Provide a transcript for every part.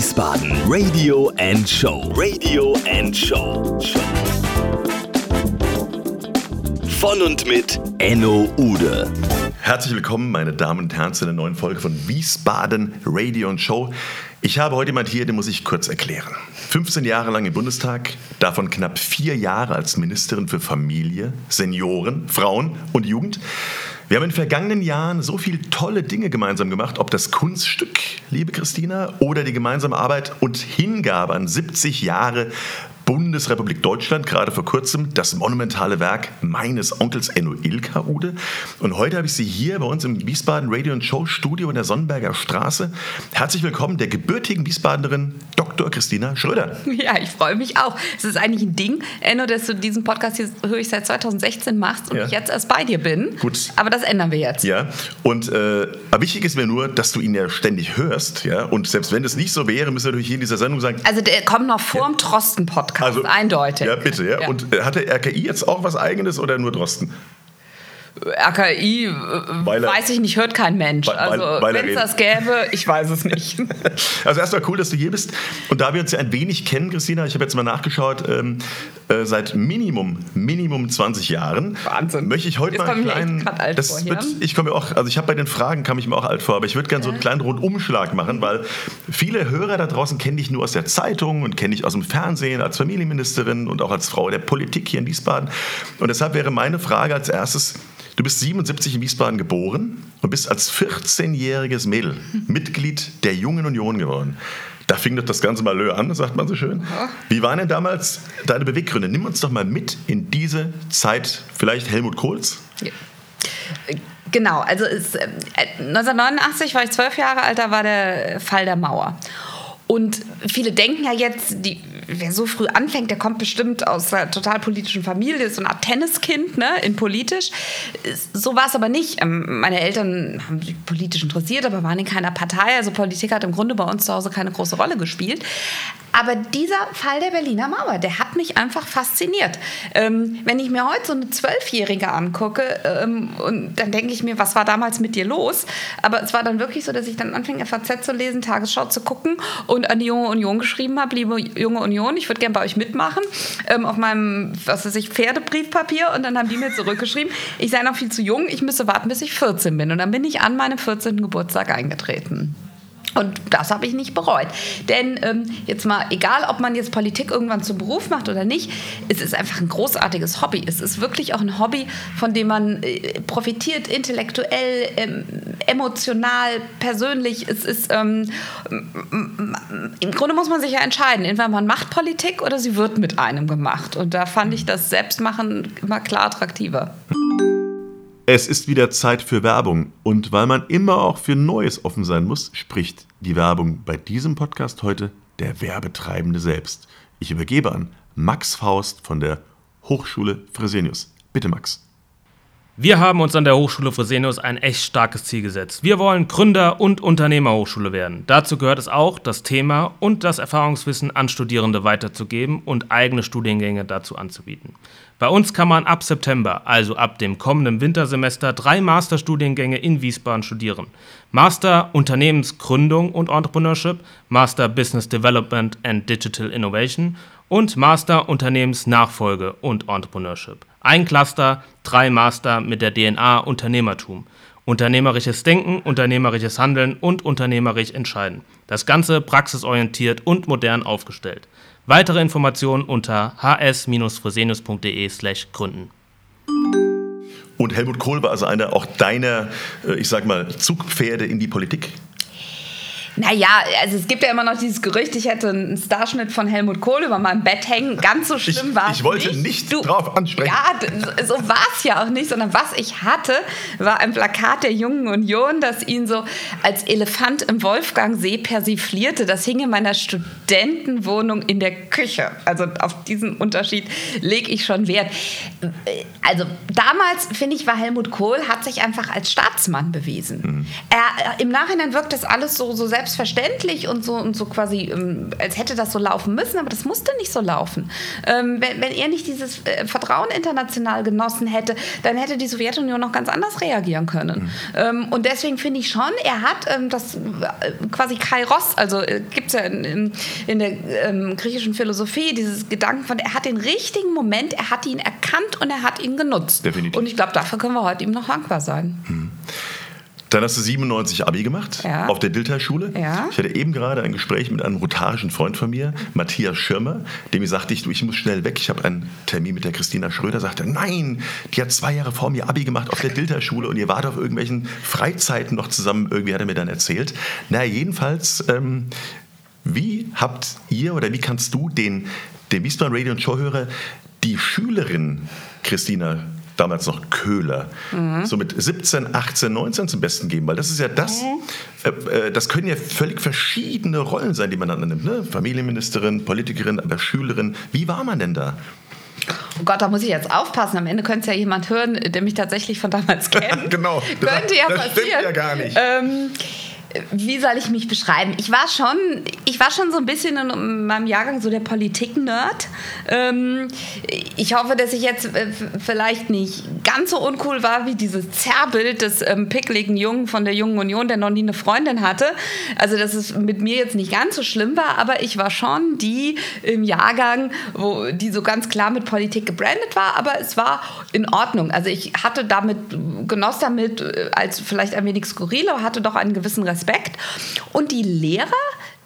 Wiesbaden Radio and Show. Radio and Show. Von und mit Enno Ude. Herzlich willkommen, meine Damen und Herren, zu einer neuen Folge von Wiesbaden Radio und Show. Ich habe heute jemand hier, den muss ich kurz erklären. 15 Jahre lang im Bundestag, davon knapp vier Jahre als Ministerin für Familie, Senioren, Frauen und Jugend. Wir haben in den vergangenen Jahren so viele tolle Dinge gemeinsam gemacht, ob das Kunststück, liebe Christina, oder die gemeinsame Arbeit und Hingabe an 70 Jahre Bundesrepublik Deutschland, gerade vor kurzem, das monumentale Werk meines Onkels Enno Ilka-Ude. Und heute habe ich Sie hier bei uns im Wiesbaden Radio und Show Studio in der Sonnenberger Straße. Herzlich willkommen der gebürtigen Wiesbadenerin Dr. Christina Schröder. Ja, ich freue mich auch. Es ist eigentlich ein Ding, Enno, dass du diesen Podcast hier höre ich seit 2016 machst und ja. ich jetzt erst bei dir bin. Gut. Aber das ändern wir jetzt. Ja, und äh, wichtig ist mir nur, dass du ihn ja ständig hörst. Ja? Und selbst wenn es nicht so wäre, müssen wir natürlich hier in dieser Sendung sagen. Also der kommt noch vor ja. dem Trosten-Podcast. Also, eindeutig. Ja, bitte. Ja. ja. Und äh, hat der RKI jetzt auch was Eigenes oder nur Drosten? RKI, äh, weil er, weiß ich nicht, hört kein Mensch. Weil, also, wenn es das gäbe, ich weiß es nicht. also, erstmal cool, dass du hier bist. Und da wir uns ja ein wenig kennen, Christina, ich habe jetzt mal nachgeschaut, ähm, äh, seit Minimum, Minimum 20 Jahren. Wahnsinn. Möchte ich heute jetzt mal einen kleinen. Alt das vor, wird, ich komme auch, also ich habe bei den Fragen, kam ich mir auch alt vor, aber ich würde gerne so einen kleinen Rundumschlag machen, weil viele Hörer da draußen kenne ich nur aus der Zeitung und kenne ich aus dem Fernsehen als Familienministerin und auch als Frau der Politik hier in Wiesbaden. Und deshalb wäre meine Frage als erstes, Du bist 77 in Wiesbaden geboren und bist als 14-jähriges Mädel Mitglied der Jungen Union geworden. Da fing doch das ganze Malheur an, sagt man so schön. Wie waren denn damals deine Beweggründe? Nimm uns doch mal mit in diese Zeit, vielleicht Helmut Kohls? Ja. Genau, also es, äh, 1989 war ich zwölf Jahre alt, da war der Fall der Mauer. Und viele denken ja jetzt, die, wer so früh anfängt, der kommt bestimmt aus einer total politischen Familie, ist so eine Art Tenniskind, ne, in politisch. So war es aber nicht. Ähm, meine Eltern haben sich politisch interessiert, aber waren in keiner Partei. Also Politik hat im Grunde bei uns zu Hause keine große Rolle gespielt. Aber dieser Fall der Berliner Mauer, der hat mich einfach fasziniert. Ähm, wenn ich mir heute so eine Zwölfjährige angucke, ähm, und dann denke ich mir, was war damals mit dir los? Aber es war dann wirklich so, dass ich dann anfing, FAZ zu lesen, Tagesschau zu gucken und an die Junge Union geschrieben habe, liebe Junge Union, ich würde gerne bei euch mitmachen, ähm, auf meinem, was weiß ich, Pferdebriefpapier. Und dann haben die mir zurückgeschrieben, ich sei noch viel zu jung, ich müsse warten, bis ich 14 bin. Und dann bin ich an meinem 14. Geburtstag eingetreten. Und das habe ich nicht bereut. Denn ähm, jetzt mal, egal ob man jetzt Politik irgendwann zum Beruf macht oder nicht, es ist einfach ein großartiges Hobby. Es ist wirklich auch ein Hobby, von dem man äh, profitiert, intellektuell, ähm, emotional, persönlich. Es ist, ähm, im Grunde muss man sich ja entscheiden, entweder man macht Politik oder sie wird mit einem gemacht. Und da fand ich das Selbstmachen immer klar attraktiver. Es ist wieder Zeit für Werbung und weil man immer auch für Neues offen sein muss, spricht die Werbung bei diesem Podcast heute der Werbetreibende selbst. Ich übergebe an Max Faust von der Hochschule Fresenius. Bitte Max. Wir haben uns an der Hochschule Fresenius ein echt starkes Ziel gesetzt. Wir wollen Gründer- und Unternehmerhochschule werden. Dazu gehört es auch, das Thema und das Erfahrungswissen an Studierende weiterzugeben und eigene Studiengänge dazu anzubieten. Bei uns kann man ab September, also ab dem kommenden Wintersemester, drei Masterstudiengänge in Wiesbaden studieren. Master Unternehmensgründung und Entrepreneurship, Master Business Development and Digital Innovation und Master Unternehmensnachfolge und Entrepreneurship. Ein Cluster, drei Master mit der DNA Unternehmertum. Unternehmerisches Denken, unternehmerisches Handeln und unternehmerisch entscheiden. Das Ganze praxisorientiert und modern aufgestellt. Weitere Informationen unter hs-fresenius.de gründen. Und Helmut Kohl war also einer auch deiner, äh, ich sag mal, Zugpferde in die Polick? Naja, also es gibt ja immer noch dieses Gerücht, ich hätte einen Starschnitt von Helmut Kohl über meinem Bett hängen. Ganz so schlimm war es nicht. Ich wollte nicht, nicht du, drauf ansprechen. Ja, so war es ja auch nicht, sondern was ich hatte, war ein Plakat der Jungen Union, das ihn so als Elefant im Wolfgangsee persiflierte. Das hing in meiner Studentenwohnung in der Küche. Also auf diesen Unterschied lege ich schon Wert. Also damals, finde ich, war Helmut Kohl, hat sich einfach als Staatsmann bewiesen. Mhm. Er, Im Nachhinein wirkt das alles so, so selbst selbstverständlich und so und so quasi, ähm, als hätte das so laufen müssen, aber das musste nicht so laufen. Ähm, wenn, wenn er nicht dieses äh, Vertrauen international genossen hätte, dann hätte die Sowjetunion noch ganz anders reagieren können. Mhm. Ähm, und deswegen finde ich schon, er hat ähm, das äh, quasi Kairos, also äh, gibt es ja in, in, in der ähm, griechischen Philosophie dieses Gedanken von, er hat den richtigen Moment, er hat ihn erkannt und er hat ihn genutzt. Definitiv. Und ich glaube, dafür können wir heute ihm noch dankbar sein. Mhm. Dann hast du 97 Abi gemacht ja. auf der Dilthey-Schule. Ja. Ich hatte eben gerade ein Gespräch mit einem rotarischen Freund von mir, Matthias Schirmer, dem ich sagte, ich, ich muss schnell weg. Ich habe einen Termin mit der Christina Schröder. Sagte, nein, die hat zwei Jahre vor mir Abi gemacht auf der Dilthey-Schule und ihr wart auf irgendwelchen Freizeiten noch zusammen. Irgendwie hat er mir dann erzählt. Na, jedenfalls, ähm, wie habt ihr oder wie kannst du den, den Wiesbaden Radio und Show-Hörer die Schülerin Christina damals noch Köhler, mhm. so mit 17, 18, 19 zum Besten geben, weil das ist ja das, mhm. äh, äh, das können ja völlig verschiedene Rollen sein, die man dann nimmt. Ne? Familienministerin, Politikerin, aber Schülerin. Wie war man denn da? Oh Gott, da muss ich jetzt aufpassen. Am Ende könnte es ja jemand hören, der mich tatsächlich von damals kennt. genau. Könnte ja das passieren. Stimmt ja gar nicht. Ähm, wie soll ich mich beschreiben? Ich war schon, ich war schon so ein bisschen in meinem Jahrgang so der Politik-Nerd. Ähm, ich hoffe, dass ich jetzt äh, vielleicht nicht ganz so uncool war wie dieses Zerrbild des ähm, pickligen Jungen von der Jungen Union, der noch nie eine Freundin hatte. Also, dass es mit mir jetzt nicht ganz so schlimm war, aber ich war schon die im Jahrgang, wo die so ganz klar mit Politik gebrandet war, aber es war in Ordnung. Also, ich hatte damit, genoss damit äh, als vielleicht ein wenig skurril, aber hatte doch einen gewissen Respekt Respekt. Und die Lehrer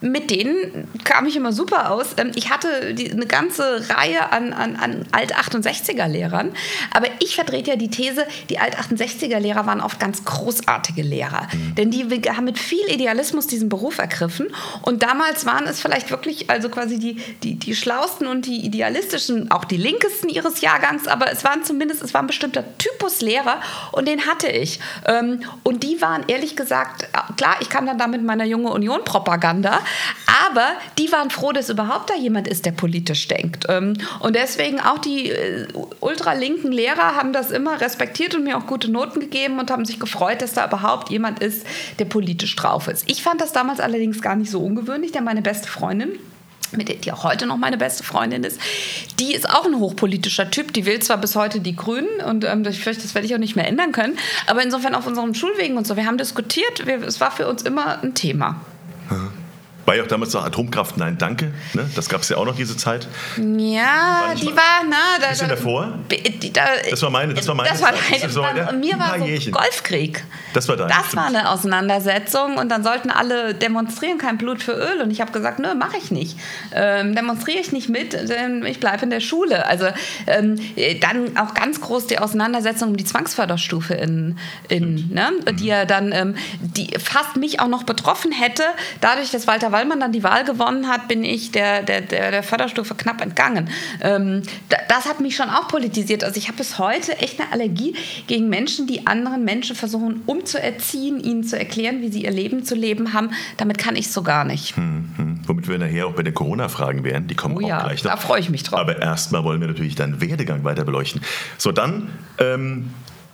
mit denen kam ich immer super aus. Ähm, ich hatte die, eine ganze Reihe an, an, an Alt-68er-Lehrern. Aber ich vertrete ja die These, die Alt-68er-Lehrer waren oft ganz großartige Lehrer. Mhm. Denn die haben mit viel Idealismus diesen Beruf ergriffen. Und damals waren es vielleicht wirklich also quasi die, die, die schlausten und die idealistischen, auch die linkesten ihres Jahrgangs. Aber es waren zumindest, es war ein bestimmter Typus Lehrer und den hatte ich. Ähm, und die waren ehrlich gesagt, klar, ich kam dann da mit meiner junge Union-Propaganda. Aber die waren froh, dass überhaupt da jemand ist, der politisch denkt. Ähm, und deswegen auch die äh, ultralinken Lehrer haben das immer respektiert und mir auch gute Noten gegeben und haben sich gefreut, dass da überhaupt jemand ist, der politisch drauf ist. Ich fand das damals allerdings gar nicht so ungewöhnlich, denn meine beste Freundin, mit der, die auch heute noch meine beste Freundin ist, die ist auch ein hochpolitischer Typ. Die will zwar bis heute die Grünen und ähm, ich fürchte, das werde ich auch nicht mehr ändern können. Aber insofern auf unseren Schulwegen und so, wir haben diskutiert, wir, es war für uns immer ein Thema. Mhm. War ja auch damals noch Atomkraft, nein, danke. Ne? Das gab es ja auch noch diese Zeit. Ja, die war, na, da, bisschen davor. Die, da, das war meine, das war meine. Das war deine, das war, ja, mir war so Golfkrieg. Das war deine. Das stimmt. war eine Auseinandersetzung und dann sollten alle demonstrieren, kein Blut für Öl. Und ich habe gesagt, nö, mache ich nicht. Ähm, demonstriere ich nicht mit, denn ich bleibe in der Schule. Also ähm, dann auch ganz groß die Auseinandersetzung um die Zwangsförderstufe in, in ne? Mhm. die ja dann, ähm, die fast mich auch noch betroffen hätte, dadurch, dass Walter weil man dann die Wahl gewonnen hat, bin ich der, der, der, der Förderstufe knapp entgangen. Ähm, das hat mich schon auch politisiert. Also ich habe bis heute echt eine Allergie gegen Menschen, die anderen Menschen versuchen umzuerziehen, ihnen zu erklären, wie sie ihr Leben zu leben haben. Damit kann ich so gar nicht. Hm, hm. Womit wir nachher auch bei den Corona-Fragen wären. Die kommen oh, auch ja, gleich noch. Da freue ich mich drauf. Aber erstmal wollen wir natürlich deinen Werdegang weiter beleuchten. So, dann ähm,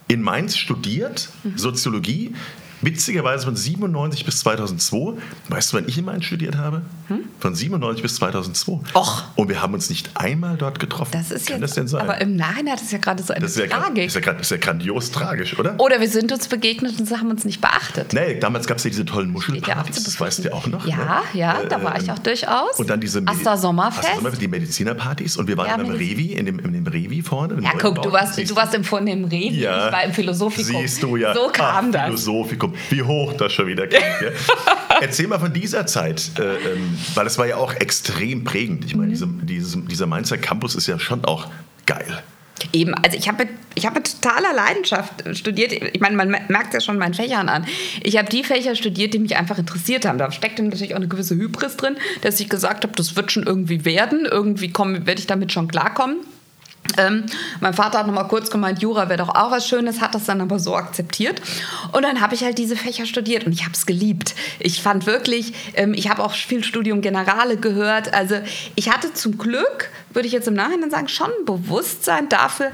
in Mainz studiert, mhm. Soziologie. Witzigerweise von 97 bis 2002. Weißt du, wann ich in Mainz studiert habe? Hm? Von 97 bis 2002. Och. Und wir haben uns nicht einmal dort getroffen. Das ist Kann jetzt, das denn sein? Aber im Nachhinein hat es ja gerade so eine das ist ja, Tragik. Ist ja, ist ja grandios tragisch, oder? Oder wir sind uns begegnet und haben uns nicht beachtet. Nee, damals gab es ja diese tollen Muschelpartys, das weißt du ja auch noch. Ja, ne? ja, da war ich auch durchaus. Und dann diese Asta Sommerfest. Asta Sommerfest, die Medizinerpartys. Und wir waren ja, im Revi, in dem, in dem Revi vorne. Ja, guck, du warst, du warst im vornehmen Revi, ja. ich war im Philosophikum. Siehst du ja. So kam Ach, das. Philosophikum. Wie hoch das schon wieder geht. Ja. Erzähl mal von dieser Zeit, äh, ähm, weil es war ja auch extrem prägend. Ich meine, mhm. diese, dieser Mainzer Campus ist ja schon auch geil. Eben, also ich habe mit, hab mit totaler Leidenschaft studiert. Ich meine, man merkt ja schon meinen Fächern an. Ich habe die Fächer studiert, die mich einfach interessiert haben. Da steckt natürlich auch eine gewisse Hybris drin, dass ich gesagt habe, das wird schon irgendwie werden. Irgendwie werde ich damit schon klarkommen. Ähm, mein Vater hat noch mal kurz gemeint, Jura wäre doch auch was Schönes, hat das dann aber so akzeptiert. Und dann habe ich halt diese Fächer studiert und ich habe es geliebt. Ich fand wirklich, ähm, ich habe auch viel Studium Generale gehört. Also ich hatte zum Glück, würde ich jetzt im Nachhinein sagen, schon ein Bewusstsein dafür,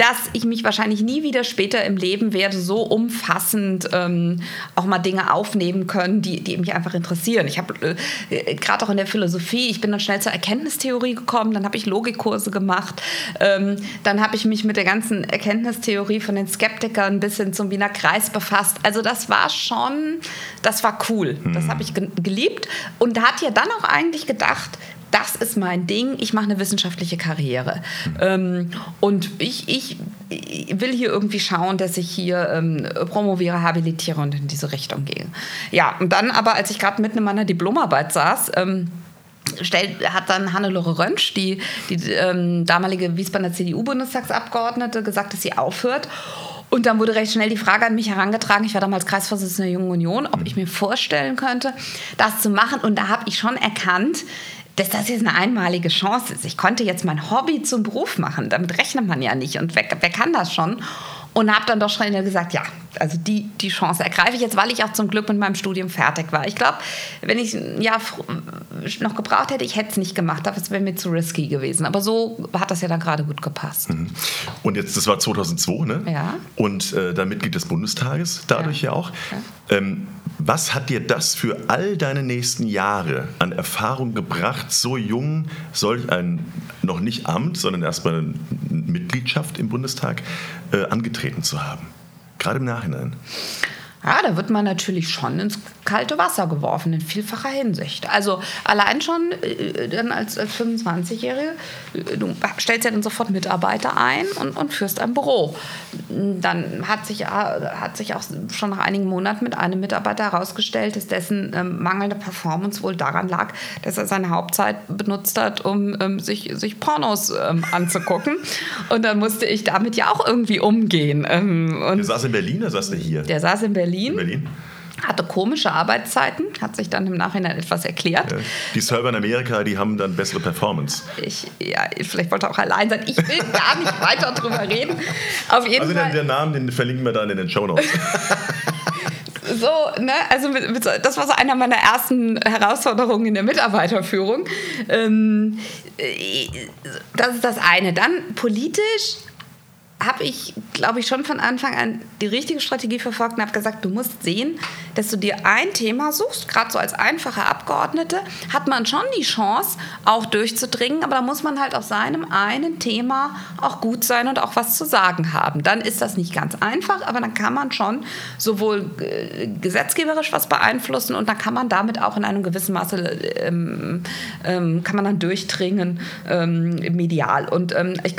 dass ich mich wahrscheinlich nie wieder später im Leben werde so umfassend ähm, auch mal Dinge aufnehmen können, die, die mich einfach interessieren. Ich habe äh, gerade auch in der Philosophie, ich bin dann schnell zur Erkenntnistheorie gekommen, dann habe ich Logikkurse gemacht, ähm, dann habe ich mich mit der ganzen Erkenntnistheorie von den Skeptikern ein bisschen zum Wiener Kreis befasst. Also das war schon, das war cool. Das habe ich geliebt und hat ja dann auch eigentlich gedacht, das ist mein Ding, ich mache eine wissenschaftliche Karriere. Ähm, und ich, ich, will hier irgendwie schauen, dass ich hier ähm, promoviere, habilitiere und in diese Richtung gehe. Ja, und dann aber, als ich gerade mitten in meiner Diplomarbeit saß, ähm, hat dann Hannelore Röntsch, die, die ähm, damalige Wiesbadener CDU-Bundestagsabgeordnete, gesagt, dass sie aufhört. Und dann wurde recht schnell die Frage an mich herangetragen, ich war damals Kreisvorsitzende der Jungen Union, ob ich mir vorstellen könnte, das zu machen. Und da habe ich schon erkannt, dass das jetzt eine einmalige Chance ist. Ich konnte jetzt mein Hobby zum Beruf machen. Damit rechnet man ja nicht. Und wer, wer kann das schon? Und habe dann doch schnell gesagt, ja, also die, die Chance ergreife ich jetzt, weil ich auch zum Glück mit meinem Studium fertig war. Ich glaube, wenn ich ein Jahr noch gebraucht hätte, ich hätte es nicht gemacht. Das wäre mir zu risky gewesen. Aber so hat das ja dann gerade gut gepasst. Mhm. Und jetzt, das war 2002, ne? Ja. Und äh, dann Mitglied des Bundestages, dadurch ja, ja auch. Ja. Ähm, was hat dir das für all deine nächsten Jahre an Erfahrung gebracht, so jung solch ein noch nicht Amt, sondern erstmal eine Mitgliedschaft im Bundestag äh, angetreten zu haben? Gerade im Nachhinein. Ja, da wird man natürlich schon ins kalte Wasser geworfen, in vielfacher Hinsicht. Also allein schon äh, dann als, als 25-Jährige, äh, du stellst ja dann sofort Mitarbeiter ein und, und führst ein Büro. Dann hat sich, äh, hat sich auch schon nach einigen Monaten mit einem Mitarbeiter herausgestellt, dass dessen ähm, mangelnde Performance wohl daran lag, dass er seine Hauptzeit benutzt hat, um ähm, sich, sich Pornos ähm, anzugucken. Und dann musste ich damit ja auch irgendwie umgehen. Ähm, der saß in Berlin oder saß der hier? Der saß in Berlin. Berlin. In Berlin. Hatte komische Arbeitszeiten, hat sich dann im Nachhinein etwas erklärt. Ja. Die Server in Amerika, die haben dann bessere Performance. Ich, ja, vielleicht wollte er auch allein sein. Ich will gar nicht weiter drüber reden. Auf jeden also Fall. Den, Namen, den verlinken wir dann in den Show Notes. so, ne, also mit, mit, das war so einer meiner ersten Herausforderungen in der Mitarbeiterführung. Ähm, äh, das ist das eine. Dann politisch habe ich, glaube ich, schon von Anfang an die richtige Strategie verfolgt und habe gesagt, du musst sehen, dass du dir ein Thema suchst. Gerade so als einfache Abgeordnete hat man schon die Chance, auch durchzudringen, aber da muss man halt auf seinem einen Thema auch gut sein und auch was zu sagen haben. Dann ist das nicht ganz einfach, aber dann kann man schon sowohl äh, gesetzgeberisch was beeinflussen und dann kann man damit auch in einem gewissen Maße ähm, ähm, kann man dann durchdringen ähm, medial. Und ähm, ich,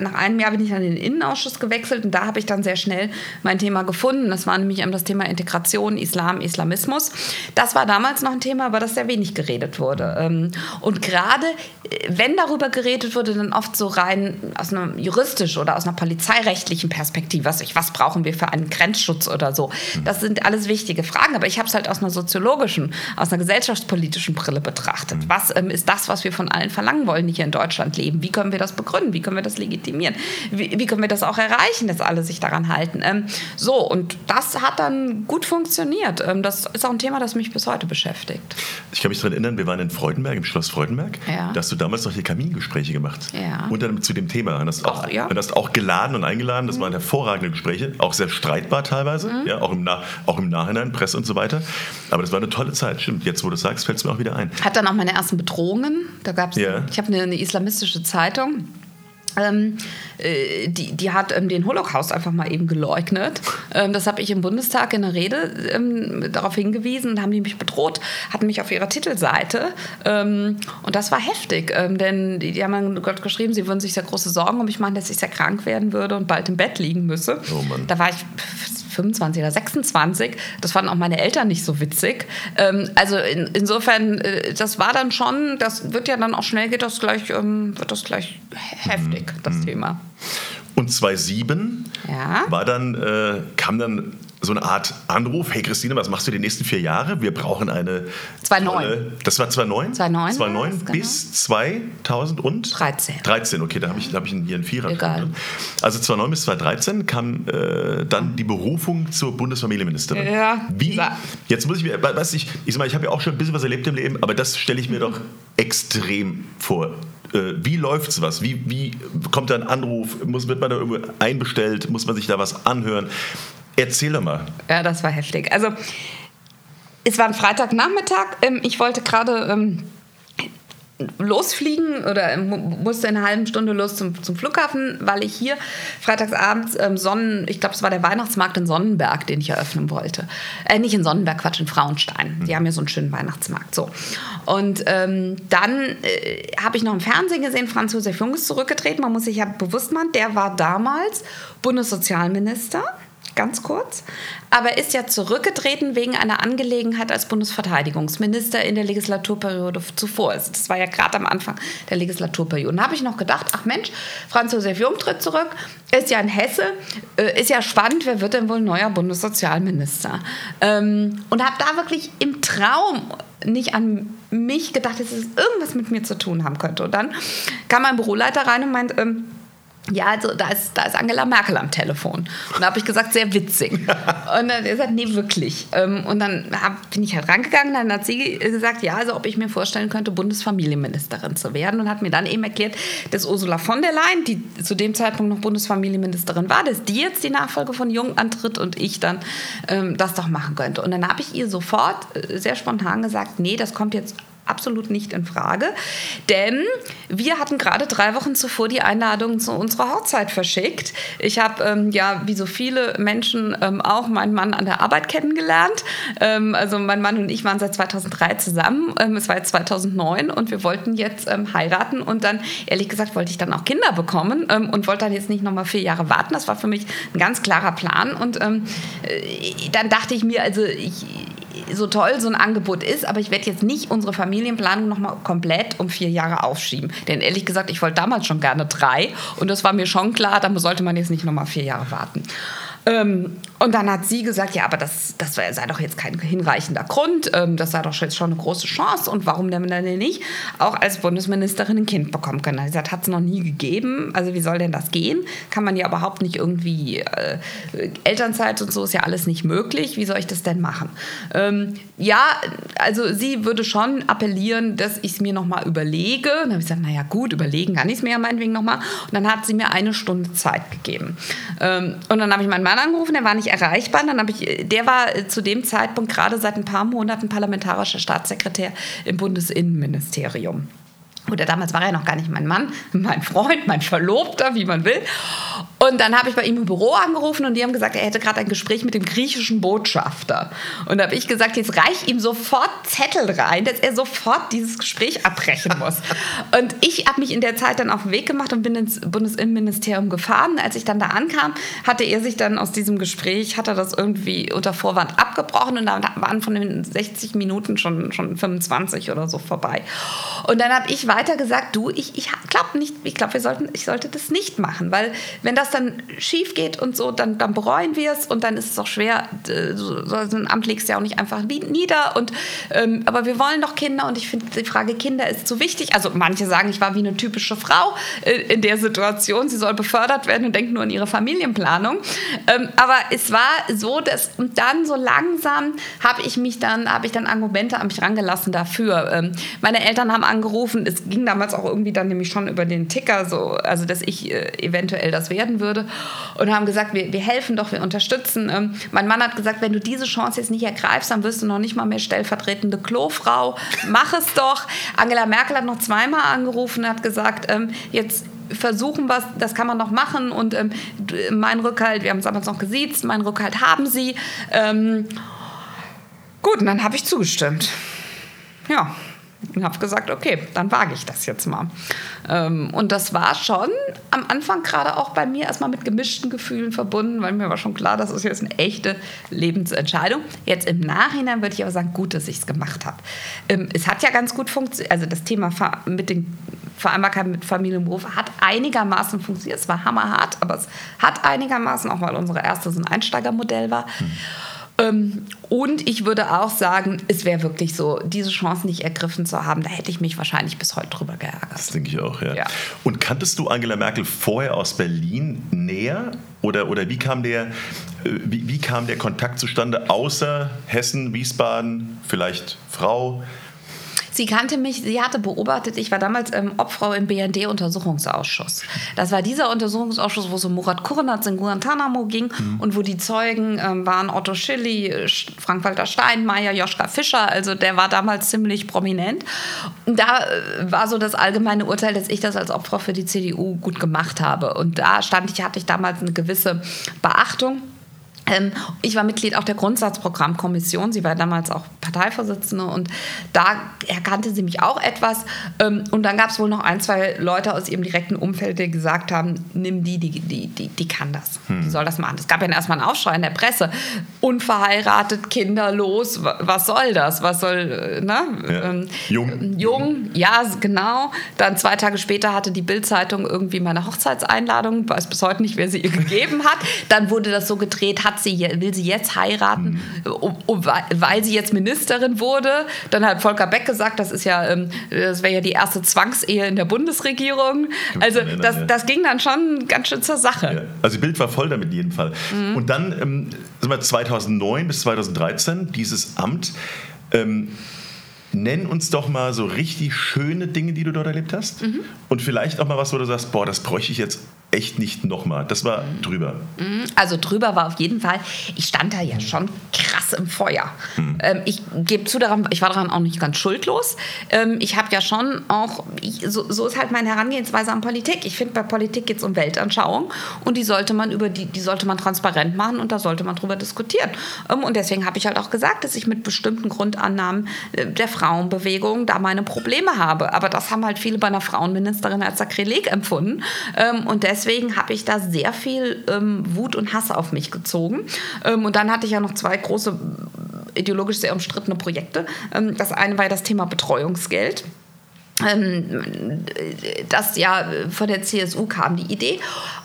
nach einem Jahr bin ich dann in den Innen Innenausschuss gewechselt und da habe ich dann sehr schnell mein Thema gefunden. Das war nämlich das Thema Integration, Islam, Islamismus. Das war damals noch ein Thema, über das sehr wenig geredet wurde. Ähm, und gerade äh, wenn darüber geredet wurde, dann oft so rein aus einer juristischen oder aus einer polizeirechtlichen Perspektive. Was, was brauchen wir für einen Grenzschutz oder so? Das sind alles wichtige Fragen, aber ich habe es halt aus einer soziologischen, aus einer gesellschaftspolitischen Brille betrachtet. Was ähm, ist das, was wir von allen verlangen wollen, die hier in Deutschland leben? Wie können wir das begründen? Wie können wir das legitimieren? Wie, wie können wir das auch erreichen, dass alle sich daran halten. Ähm, so, und das hat dann gut funktioniert. Ähm, das ist auch ein Thema, das mich bis heute beschäftigt. Ich kann mich daran erinnern, wir waren in Freudenberg, im Schloss Freudenberg. Ja. Da hast du damals noch die Kamingespräche gemacht. Ja. Und dann zu dem Thema. Und hast auch, auch, ja. und hast auch geladen und eingeladen. Das mhm. waren hervorragende Gespräche, auch sehr streitbar teilweise, mhm. ja, auch, im auch im Nachhinein, Presse und so weiter. Aber das war eine tolle Zeit. Stimmt, jetzt, wo du sagst, fällt es mir auch wieder ein. Hat dann auch meine ersten Bedrohungen. Da gab's, ja. ich habe eine, eine islamistische Zeitung. Ähm, äh, die, die hat ähm, den Holocaust einfach mal eben geleugnet. Ähm, das habe ich im Bundestag in der Rede ähm, darauf hingewiesen und haben die mich bedroht, hatten mich auf ihrer Titelseite. Ähm, und das war heftig, ähm, denn die, die, haben Gott geschrieben, sie würden sich sehr große Sorgen um mich machen, dass ich sehr krank werden würde und bald im Bett liegen müsse. Oh da war ich 25 oder 26. Das fanden auch meine Eltern nicht so witzig. Ähm, also in, insofern, äh, das war dann schon, das wird ja dann auch schnell, geht das gleich, ähm, wird das gleich heftig, mhm. das mhm. Thema. Und 2007 ja. war dann, äh, kam dann so eine Art Anruf, hey Christine, was machst du die nächsten vier Jahre? Wir brauchen eine... 2009. Das war 2009? 2009, 2009 genau. bis 2013. 13, okay, da habe ich, hab ich hier einen Vierer. Egal. Drin. Also 2009 bis 2013 kam äh, dann die Berufung zur Bundesfamilienministerin. Ja. Wie? Jetzt muss ich mir, weiß ich, ich, ich habe ja auch schon ein bisschen was erlebt im Leben, aber das stelle ich mir doch extrem vor Äh, wie läuft sowas? Wie, wie kommt da ein Anruf? Muss, wird man da irgendwo einbestellt? Muss man sich da was anhören? Erzähl doch mal. Ja, das war heftig. Also, es war ein Freitagnachmittag. Ähm, ich wollte gerade ähm, losfliegen oder musste in einer halben Stunde los zum, zum Flughafen, weil ich hier freitagsabends ähm, Sonnen, ich glaube, es war der Weihnachtsmarkt in Sonnenberg, den ich eröffnen wollte. Äh, nicht in Sonnenberg, Quatsch, in Frauenstein. Die haben ja so einen schönen Weihnachtsmarkt. So. Und ähm, dann äh, habe ich noch im Fernsehen gesehen, Franz Josef Jung ist zurückgetreten. Man muss sich ja bewusst machen, der war damals Bundessozialminister ganz kurz. Aber ist ja zurückgetreten wegen einer Angelegenheit als Bundesverteidigungsminister in der Legislaturperiode zuvor. Also das war ja gerade am Anfang der Legislaturperiode. Da habe ich noch gedacht, ach Mensch, Franz Josef Jung tritt zurück, ist ja ein Hesse, äh, ist ja spannend, wer wird denn wohl neuer Bundessozialminister? Ähm, und habe da wirklich im Traum nicht an mich gedacht, dass es irgendwas mit mir zu tun haben könnte. Und dann kam mein Büroleiter rein und meint, ähm, ja, also da ist, da ist Angela Merkel am Telefon. Und da habe ich gesagt, sehr witzig. Und dann hat er gesagt, nee, wirklich. Ähm, und dann bin ich halt rangegangen, dann hat sie gesagt, ja, also ob ich mir vorstellen könnte, Bundesfamilienministerin zu werden. Und hat mir dann eben erklärt, dass Ursula von der Leyen, die zu dem Zeitpunkt noch Bundesfamilienministerin war, dass die jetzt die Nachfolge von Jung antritt und ich dann ähm, das doch machen könnte. Und dann habe ich ihr sofort äh, sehr spontan gesagt, nee, das kommt jetzt absolut nicht in Frage. Denn wir hatten gerade drei Wochen zuvor die Einladung zu unserer Hochzeit verschickt. Ich habe ähm, ja, wie so viele Menschen, ähm, auch meinen Mann an der Arbeit kennengelernt. Ähm, also mein Mann und ich waren seit 2003 zusammen. Ähm, es war jetzt 2009 und wir wollten jetzt ähm, heiraten. Und dann, ehrlich gesagt, wollte ich dann auch Kinder bekommen ähm, und wollte dann jetzt nicht nochmal vier Jahre warten. Das war für mich ein ganz klarer Plan. Und äh, dann dachte ich mir, also ich, so toll so ein Angebot ist, aber ich werde jetzt nicht unsere Familienplanung nochmal komplett um vier Jahre aufschieben. Denn ehrlich gesagt, ich wollte damals schon gerne drei und das war mir schon klar, da sollte man jetzt nicht nochmal vier Jahre warten. Ähm, und dann hat sie gesagt, ja, aber das, das sei doch jetzt kein hinreichender Grund, ähm, das sei doch jetzt schon eine große Chance und warum denn nicht auch als Bundesministerin ein Kind bekommen können. Sie hat es noch nie gegeben, also wie soll denn das gehen? Kann man ja überhaupt nicht irgendwie, äh, Elternzeit und so ist ja alles nicht möglich, wie soll ich das denn machen? Ähm, ja, also sie würde schon appellieren, dass ich es mir nochmal überlege. Und dann habe ich gesagt, naja gut, überlegen kann ich es mir ja meinetwegen nochmal. Und dann hat sie mir eine Stunde Zeit gegeben. Ähm, und dann habe ich meinen Mann angerufen, der war nicht erreichbar. Dann ich, der war zu dem Zeitpunkt gerade seit ein paar Monaten parlamentarischer Staatssekretär im Bundesinnenministerium. Oder damals war er noch gar nicht mein Mann, mein Freund, mein Verlobter, wie man will. Und dann habe ich bei ihm im Büro angerufen und die haben gesagt, er hätte gerade ein Gespräch mit dem griechischen Botschafter. Und da habe ich gesagt, jetzt reich ihm sofort Zettel rein, dass er sofort dieses Gespräch abbrechen muss. Und ich habe mich in der Zeit dann auf den Weg gemacht und bin ins Bundesinnenministerium gefahren. Als ich dann da ankam, hatte er sich dann aus diesem Gespräch, hat er das irgendwie unter Vorwand abgebrochen und da waren von den 60 Minuten schon, schon 25 oder so vorbei. Und dann habe ich weiter gesagt, du, ich, ich glaube nicht, ich glaube, wir sollten, ich sollte das nicht machen, weil wenn das dann schief geht und so, dann, dann bereuen wir es und dann ist es auch schwer, so, ein Amt legst du ja auch nicht einfach nieder. Und, ähm, aber wir wollen doch Kinder und ich finde, die Frage Kinder ist so wichtig. Also manche sagen, ich war wie eine typische Frau äh, in der Situation, sie soll befördert werden und denkt nur an ihre Familienplanung. Ähm, aber es war so, dass und dann so langsam habe ich mich dann, habe ich dann Argumente an mich rangelassen dafür. Ähm, meine Eltern haben angerufen, es ging damals auch irgendwie dann nämlich schon über den Ticker, so, also dass ich äh, eventuell das werden würde. Und haben gesagt, wir, wir helfen doch, wir unterstützen. Ähm, mein Mann hat gesagt, wenn du diese Chance jetzt nicht ergreifst, dann wirst du noch nicht mal mehr stellvertretende Klofrau. Mach es doch. Angela Merkel hat noch zweimal angerufen hat gesagt, ähm, jetzt versuchen was, das kann man noch machen und ähm, mein Rückhalt, wir haben es damals noch gesiezt, mein Rückhalt haben sie. Ähm, gut, und dann habe ich zugestimmt. Ja, und habe gesagt, okay, dann wage ich das jetzt mal. Ähm, und das war schon am Anfang gerade auch bei mir erstmal mit gemischten Gefühlen verbunden, weil mir war schon klar, das ist jetzt eine echte Lebensentscheidung. Jetzt im Nachhinein würde ich aber sagen, gut, dass ich es gemacht habe. Ähm, es hat ja ganz gut funktioniert, also das Thema mit den Vereinbarkeit mit Familie und Beruf hat einigermaßen funktioniert. Es war hammerhart, aber es hat einigermaßen, auch weil unsere erste so ein Einsteigermodell war. Mhm. Ähm, und ich würde auch sagen, es wäre wirklich so, diese Chance nicht ergriffen zu haben, da hätte ich mich wahrscheinlich bis heute drüber geärgert. Das denke ich auch, ja. ja. Und kanntest du Angela Merkel vorher aus Berlin näher? Oder, oder wie, kam der, äh, wie, wie kam der Kontakt zustande, außer Hessen, Wiesbaden, vielleicht Frau? Sie kannte mich, sie hatte beobachtet, ich war damals ähm, Obfrau im BND-Untersuchungsausschuss. Das war dieser Untersuchungsausschuss, wo es um Murat Kurnatz in Guantanamo ging mhm. und wo die Zeugen ähm, waren Otto Schilly, Frank-Walter Steinmeier, Joschka Fischer, also der war damals ziemlich prominent. Und da äh, war so das allgemeine Urteil, dass ich das als Obfrau für die CDU gut gemacht habe. Und da stand ich, hatte ich damals eine gewisse Beachtung. Ähm, ich war Mitglied auch der Grundsatzprogrammkommission. Sie war damals auch Parteivorsitzende und da erkannte sie mich auch etwas. Ähm, und dann gab es wohl noch ein, zwei Leute aus ihrem direkten Umfeld, die gesagt haben, nimm die, die, die, die, die kann das. Hm. Die soll das machen. Es gab ja erstmal einen Aufschrei in der Presse. Unverheiratet, kinderlos, was soll das? Was soll, äh, ne? Ja. Ähm, jung. Jung, ja, genau. Dann zwei Tage später hatte die Bildzeitung irgendwie meine Hochzeitseinladung, weiß bis heute nicht, wer sie ihr gegeben hat. Dann wurde das so gedreht, hat sie, will sie jetzt heiraten, um, um, weil sie jetzt Ministerin wurde. Dann hat Volker Beck gesagt, das ist ja, ähm, das wäre ja die erste Zwangsehe in der Bundesregierung. Also das, das ging dann schon ganz schön zur Sache. Ja. Also Bild war voll damit in jedem Fall. Mhm. Und dann ähm, 2009 bis 2013 dieses Amt. Ähm, Nenn uns doch mal so richtig schöne Dinge, die du dort erlebt hast. Mhm. Und vielleicht auch mal was, wo du sagst, boah, das bräuchte ich jetzt echt nicht nochmal. Das war drüber. Mhm. Also drüber war auf jeden Fall, ich stand da ja schon krass im Feuer. Mhm. Ähm, ich gebe zu, daran, ich war daran auch nicht ganz schuldlos. Ähm, ich habe ja schon auch, ich, so, so, ist halt meine Herangehensweise an Politik. Ich finde, bei Politik geht es um Weltanschauung und die sollte man über die, die sollte man transparent machen und da sollte man drüber diskutieren. Ähm, und deswegen habe ich halt auch gesagt, dass ich mit bestimmten Grundannahmen äh, der Frauenbewegung da meine Probleme habe. Aber das haben halt viele bei einer Frauenministerin als Sakrileg empfunden. Und deswegen deswegen habe ich da sehr viel ähm, Wut und Hass auf mich gezogen. Ähm, und dann hatte ich ja noch zwei große ideologisch sehr umstrittene Projekte. Ähm, das eine war das Thema Betreuungsgeld ähm, das ja von der CSU kam, die Idee.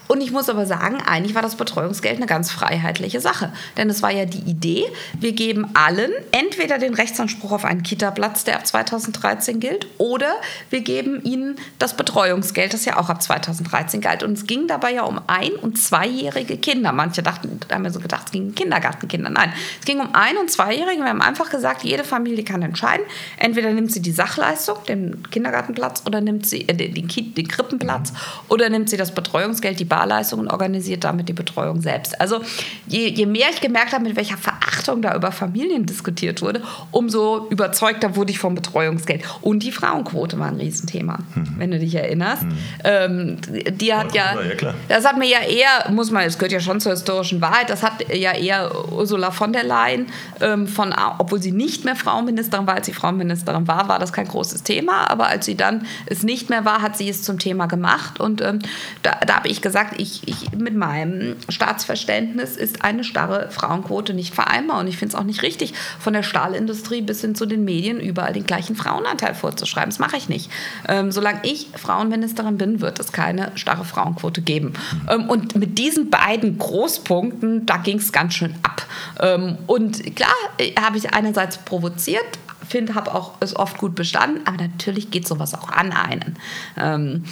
Und ich muss aber sagen, eigentlich war das Betreuungsgeld eine ganz freiheitliche Sache. Denn es war ja die Idee, wir geben allen entweder den Rechtsanspruch auf einen Kita-Platz, der ab 2013 gilt, oder wir geben ihnen das Betreuungsgeld, das ja auch ab 2013 galt. Und es ging dabei ja um ein- und zweijährige Kinder. Manche dachten, da haben wir so gedacht, es ging um Kindergartenkinder. Nein, es ging um ein- und zweijährige. Wir haben einfach gesagt, jede Familie kann entscheiden. Entweder nimmt sie die Sachleistung, den Kindergartenplatz, oder nimmt sie äh, den, den Krippenplatz, oder nimmt sie das Betreuungsgeld, die Barleistung und organisiert damit die Betreuung selbst. Also je, je mehr ich gemerkt habe, mit welcher Verachtung da über Familien diskutiert wurde, umso überzeugter wurde ich vom Betreuungsgeld. Und die Frauenquote war ein Riesenthema, mhm. wenn du dich erinnerst. Mhm. Ähm, die hat ja, ja das hat mir ja eher, muss man, es gehört ja schon zur historischen Wahrheit, das hat ja eher Ursula von der Leyen, ähm, von, obwohl sie nicht mehr Frauenministerin war, als sie Frauenministerin war, war das kein großes Thema, aber als sie dann es nicht mehr war, hat sie es zum Thema gemacht und ähm, da, da habe ich gesagt, gesagt, ich, ich, mit meinem Staatsverständnis ist eine starre Frauenquote nicht vereinbar. Und ich finde es auch nicht richtig, von der Stahlindustrie bis hin zu den Medien überall den gleichen Frauenanteil vorzuschreiben. Das mache ich nicht. Ähm, solange ich Frauenministerin bin, wird es keine starre Frauenquote geben. Ähm, und mit diesen beiden Großpunkten, da ging es ganz schön ab. Ähm, und klar, äh, habe ich einerseits provoziert, finde, habe auch es oft gut bestanden, aber natürlich geht sowas auch an einen. Ähm,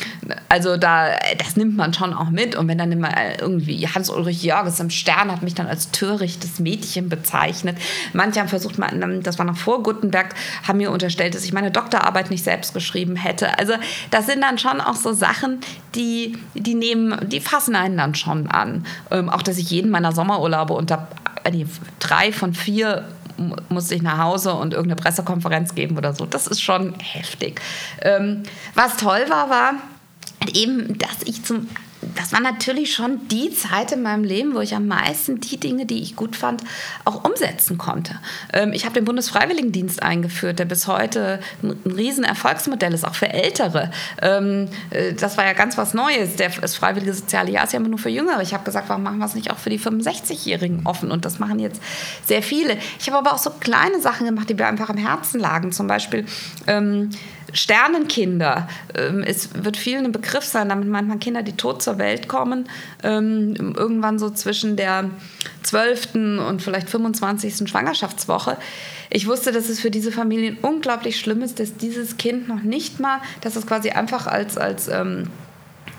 also da, das nimmt man schon auch mit und wenn dann immer irgendwie Hans-Ulrich Jörges im Stern hat mich dann als törichtes Mädchen bezeichnet. Manche haben versucht, das war noch vor Gutenberg, haben mir unterstellt, dass ich meine Doktorarbeit nicht selbst geschrieben hätte. Also das sind dann schon auch so Sachen, die, die nehmen, die fassen einen dann schon an. Ähm, auch, dass ich jeden meiner Sommerurlaube unter äh, drei von vier musste ich nach Hause und irgendeine Pressekonferenz geben oder so. Das ist schon heftig. Ähm, was toll war, war eben, dass ich zum das war natürlich schon die Zeit in meinem Leben, wo ich am meisten die Dinge, die ich gut fand, auch umsetzen konnte. Ähm, ich habe den Bundesfreiwilligendienst eingeführt, der bis heute ein, Riesenerfolgsmodell ist, auch für Ältere. Ähm, äh, das war ja ganz was Neues. das freiwillige soziale Jahr ist ja immer nur für Jüngere. Ich habe gesagt, warum machen wir es nicht auch für die 65-Jährigen offen? Und das machen jetzt sehr viele. Ich habe aber auch so kleine Sachen gemacht, die mir einfach am Herzen lagen. Zum Beispiel ähm, Sternenkinder. Ähm, es wird vielen ein Begriff sein, damit meint man Kinder, die tot zur Welt kommen. Ähm, irgendwann so zwischen der 12. und vielleicht 25. Schwangerschaftswoche. Ich wusste, dass es für diese Familien unglaublich schlimm ist, dass dieses Kind noch nicht mal, dass es quasi einfach als, als, ähm,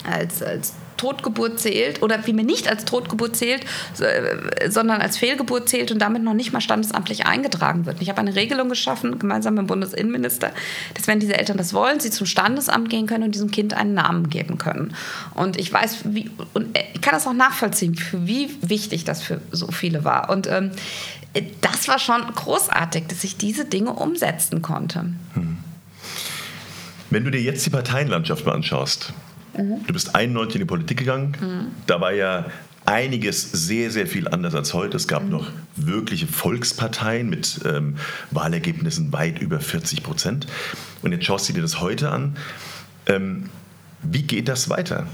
als, als Totgeburt zählt oder vielmehr nicht als Totgeburt zählt, äh, sondern als Fehlgeburt zählt und damit noch nicht mal standesamtlich eingetragen wird. Ich habe eine Regelung geschaffen, gemeinsam mit dem Bundesinnenminister, dass wenn diese Eltern das wollen, sie zum Standesamt gehen können und diesem Kind einen Namen geben können. Und ich weiß, wie, und ich kann das auch nachvollziehen, wie wichtig das für so viele war. Und ähm, das war schon großartig, dass ich diese Dinge umsetzen konnte. Hm. Wenn du dir jetzt die Parteienlandschaft mal anschaust, mhm. du bist 91 in die Politik gegangen, mhm. da war ja einiges sehr, sehr viel anders als heute. Es gab mhm. noch wirkliche Volksparteien mit ähm, Wahlergebnissen weit über 40 Prozent. Und jetzt schaust du dir das heute an. Ähm, wie geht das weiter?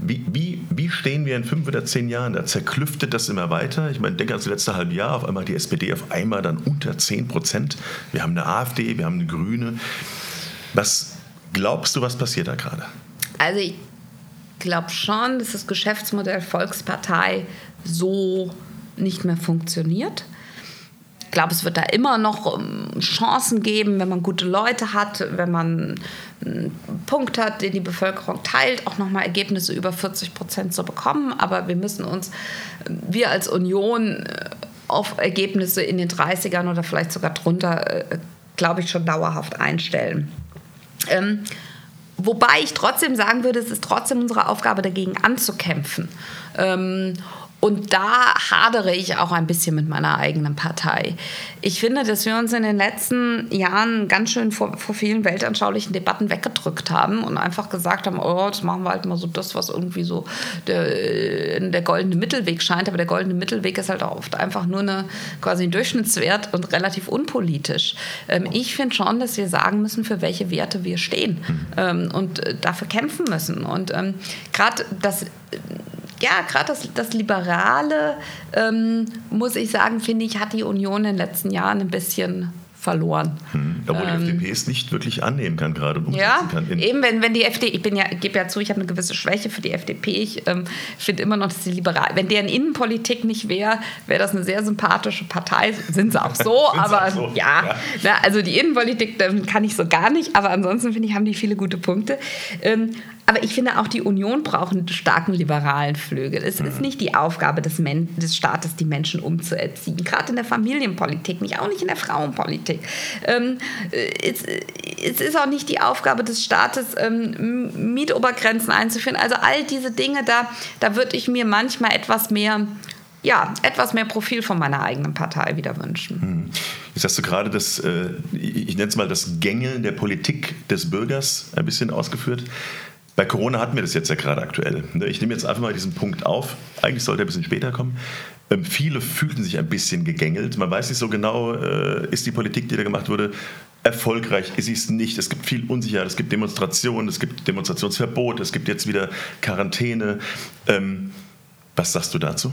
Wie, wie, wie stehen wir in fünf oder zehn Jahren? Da zerklüftet das immer weiter. Ich meine, denke an das letzte halbe Jahr. Auf einmal die SPD auf einmal dann unter 10 Prozent. Wir haben eine AfD, wir haben eine Grüne. Was glaubst du, was passiert da gerade? Also ich glaube schon, dass das Geschäftsmodell Volkspartei so nicht mehr funktioniert. Ich glaube, es wird da immer noch ähm, Chancen geben, wenn man gute Leute hat, wenn man einen Punkt hat, den die Bevölkerung teilt, auch nochmal Ergebnisse über 40 Prozent zu bekommen. Aber wir müssen uns, wir als Union, äh, auf Ergebnisse in den 30ern oder vielleicht sogar drunter, äh, glaube ich, schon dauerhaft einstellen. Ähm, wobei ich trotzdem sagen würde, es ist trotzdem unsere Aufgabe, dagegen anzukämpfen. Ähm, und da hadere ich auch ein bisschen mit meiner eigenen Partei. Ich finde, dass wir uns in den letzten Jahren ganz schön vor, vor vielen weltanschaulichen Debatten weggedrückt haben und einfach gesagt haben, oh, das machen wir halt mal so das, was irgendwie so der, der goldene Mittelweg scheint. Aber der goldene Mittelweg ist halt auch oft einfach nur eine, quasi ein Durchschnittswert und relativ unpolitisch. Ähm, ich finde schon, dass wir sagen müssen, für welche Werte wir stehen ähm, und äh, dafür kämpfen müssen. Und ähm, gerade das ja, gerade das, das Liberale, ähm, muss ich sagen, finde ich, hat die Union in den letzten Jahren ein bisschen verloren. Hm. Obwohl ähm, die FDP es nicht wirklich annehmen kann gerade und umsetzen ja, kann. eben wenn, wenn die FDP, ich bin ja, gebe ja zu, ich habe eine gewisse Schwäche für die FDP. Ich ähm, finde immer noch, dass die liberal, wenn deren Innenpolitik nicht wäre, wäre das eine sehr sympathische Partei. Sind sie auch so, aber auch so. ja. ja. Na, also die Innenpolitik kann ich so gar nicht, aber ansonsten finde ich, haben die viele gute Punkte. Ähm, aber ich finde auch, die Union braucht einen starken liberalen Flügel. Es mhm. ist nicht die Aufgabe des, Men des Staates, die Menschen umzuerziehen. Gerade in der Familienpolitik nicht, auch nicht in der Frauenpolitik. Ähm, es, es, ist auch nicht die Aufgabe des Staates, ähm, Mietobergrenzen einzuführen. Also all diese Dinge, da, da würde ich mir manchmal etwas mehr ja, etwas mehr Profil von meiner eigenen Partei wieder wünschen. Mhm. Jetzt hast du gerade das, äh, ich nenne es mal das Gängeln der Politik des Bürgers ein bisschen ausgeführt. Bei Corona hatten wir das jetzt ja gerade aktuell. Ne? Ich nehme jetzt einfach mal diesen Punkt auf. Eigentlich sollte er ein bisschen später kommen. Ähm, viele fühlten sich ein bisschen gegängelt. Man weiß nicht so genau, äh, ist die Politik, die da gemacht wurde, erfolgreich? Ist sie es nicht? Es gibt viel Unsicherheit. Es gibt Demonstrationen, es gibt Demonstrationsverbot, es gibt jetzt wieder Quarantäne. Ähm, was sagst du dazu?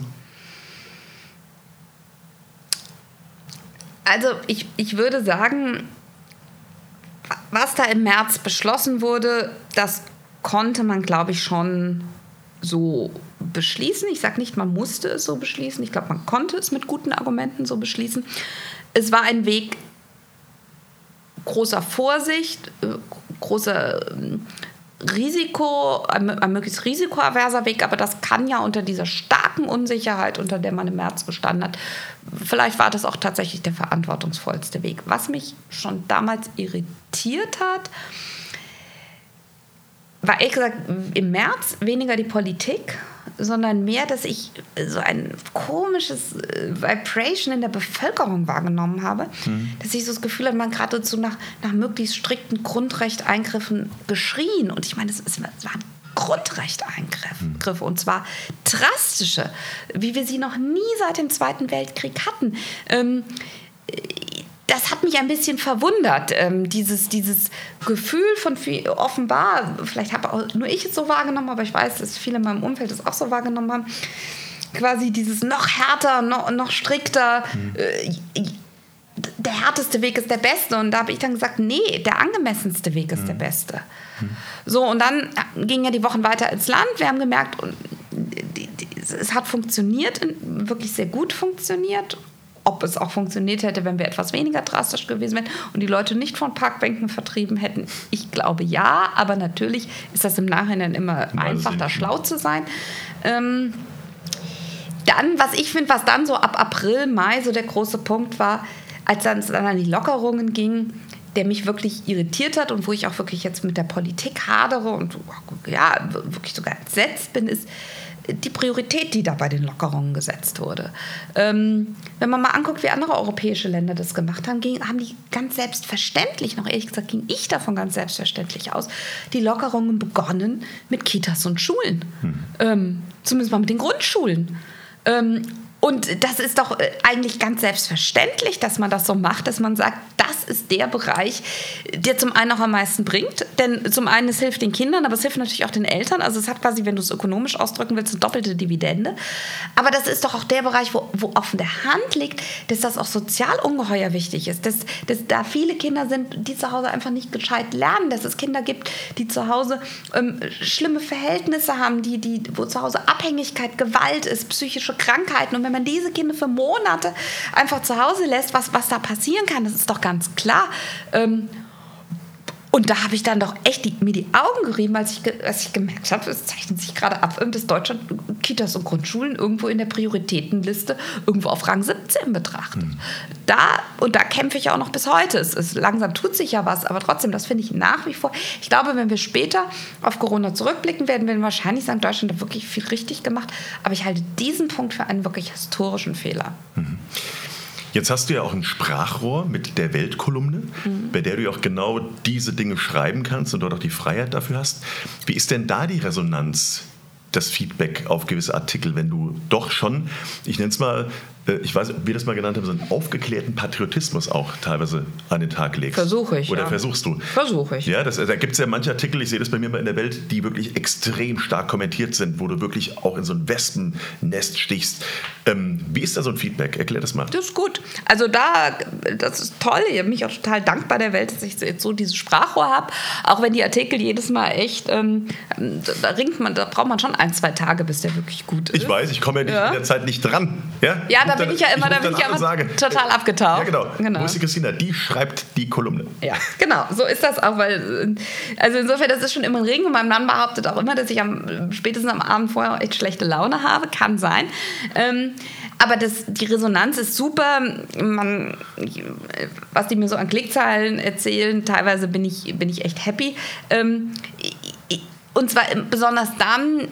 Also ich, ich würde sagen, was da im März beschlossen wurde, das konnte man, glaube ich, schon so beschließen. Ich sage nicht, man musste es so beschließen. Ich glaube, man konnte es mit guten Argumenten so beschließen. Es war ein Weg großer Vorsicht, äh, großer ähm, Risiko, ein, ein möglichst risikoaverser Weg, aber das kann ja unter dieser starken Unsicherheit, unter der man im März gestanden hat, vielleicht war das auch tatsächlich der verantwortungsvollste Weg. Was mich schon damals irritiert hat, war ehrlich gesagt im März weniger die Politik, sondern mehr, dass ich so ein komisches äh, Vibration in der Bevölkerung wahrgenommen habe, mhm. dass ich so das Gefühl hatte, man geradezu nach, nach möglichst strikten Grundrechteingriffen geschrien. Und ich meine, es, es waren Grundrechteingriffe mhm. und zwar drastische, wie wir sie noch nie seit dem Zweiten Weltkrieg hatten. Ähm, das hat mich ein bisschen verwundert, ähm, dieses, dieses Gefühl von viel, offenbar, vielleicht habe auch nur ich es so wahrgenommen, aber ich weiß, dass viele in meinem Umfeld es auch so wahrgenommen haben, quasi dieses noch härter, noch, noch strikter, mhm. äh, der härteste Weg ist der beste. Und da habe ich dann gesagt, nee, der angemessenste Weg ist mhm. der beste. Mhm. So, und dann gingen ja die Wochen weiter ins Land. Wir haben gemerkt, und es hat funktioniert, wirklich sehr gut funktioniert ob es auch funktioniert hätte, wenn wir etwas weniger drastisch gewesen wären und die Leute nicht von Parkbänken vertrieben hätten. Ich glaube ja, aber natürlich ist das im Nachhinein immer einfach, da schlau zu sein. Ähm, dann, was ich finde, was dann so ab April, Mai so der große Punkt war, als dann, dann an die Lockerungen ging, der mich wirklich irritiert hat und wo ich auch wirklich jetzt mit der Politik hadere und ja, wirklich sogar entsetzt bin, ist, die Priorität, die da bei den Lockerungen gesetzt wurde. Ähm, wenn man mal anguckt, wie andere europäische Länder das gemacht haben, ging, haben die ganz selbstverständlich, noch ehrlich gesagt, ging ich davon ganz selbstverständlich aus, die Lockerungen begonnen mit Kitas und Schulen. Hm. Ähm, zumindest mal mit den Grundschulen. Ähm, und das ist doch äh, eigentlich ganz selbstverständlich, dass man das so macht, dass man sagt, das ist der Bereich, der zum einen auch am meisten bringt. Denn zum einen, es hilft den Kindern, aber es hilft natürlich auch den Eltern. Also es hat quasi, wenn du es ökonomisch ausdrücken willst, eine doppelte Dividende. Aber das ist doch auch der Bereich, wo, wo auf der Hand liegt, dass das auch sozial ungeheuer wichtig ist. Dass, dass da viele Kinder sind, die zu Hause einfach nicht gescheit lernen. Dass es Kinder gibt, die zu Hause ähm, schlimme Verhältnisse haben, die, die, wo zu Hause Abhängigkeit, Gewalt ist, psychische Krankheiten. Und wenn man diese Kinder für Monate einfach zu Hause lässt, was, was da passieren kann, das ist doch ganz klar. Ähm, und da habe ich dann doch echt die, mir die Augen gerieben, als ich, als ich gemerkt habe, es zeichnet sich gerade ab, dass Deutschland Kitas und Grundschulen irgendwo in der Prioritätenliste irgendwo auf Rang 17 betrachtet. Mhm. Da, und da kämpfe ich auch noch bis heute. Es ist, langsam tut sich ja was, aber trotzdem, das finde ich nach wie vor. Ich glaube, wenn wir später auf Corona zurückblicken, werden wir wahrscheinlich sagen, Deutschland hat wirklich viel richtig gemacht. Aber ich halte diesen Punkt für einen wirklich historischen Fehler. Mhm. Jetzt hast du ja auch ein Sprachrohr mit der Weltkolumne, mhm. bei der du ja auch genau diese Dinge schreiben kannst und dort auch die Freiheit dafür hast. Wie ist denn da die Resonanz, das Feedback auf gewisse Artikel, wenn du doch schon, ich nenne es mal, ich weiß nicht, ob wir das mal genannt haben, so einen aufgeklärten Patriotismus auch teilweise an den Tag legst. Versuche ich. Oder ja. versuchst du? Versuche ich. Ja, das, da gibt es ja manche Artikel, ich sehe das bei mir mal in der Welt, die wirklich extrem stark kommentiert sind, wo du wirklich auch in so ein Wespennest stichst. Ähm, wie ist da so ein Feedback? Erklär das mal. Das ist gut. Also da, das ist toll. Ich bin mich auch total dankbar der Welt, dass ich jetzt so dieses Sprachrohr habe. Auch wenn die Artikel jedes Mal echt, ähm, da ringt man, da braucht man schon ein, zwei Tage, bis der wirklich gut ist. Ich weiß, ich komme ja, ja. in der Zeit nicht dran. Ja, ja da bin ich ja immer, ich da bin ich ja immer sagen. total abgetaucht. Ja, genau. genau. Wo ist die Christina? Die schreibt die Kolumne. Ja, genau. So ist das auch, weil, also insofern, das ist schon immer ein Ring und mein Mann behauptet auch immer, dass ich am, spätestens am Abend vorher echt schlechte Laune habe. Kann sein. Ähm, aber das, die Resonanz ist super. Man, was die mir so an Klickzahlen erzählen, teilweise bin ich, bin ich echt happy. Ähm, und zwar besonders dann,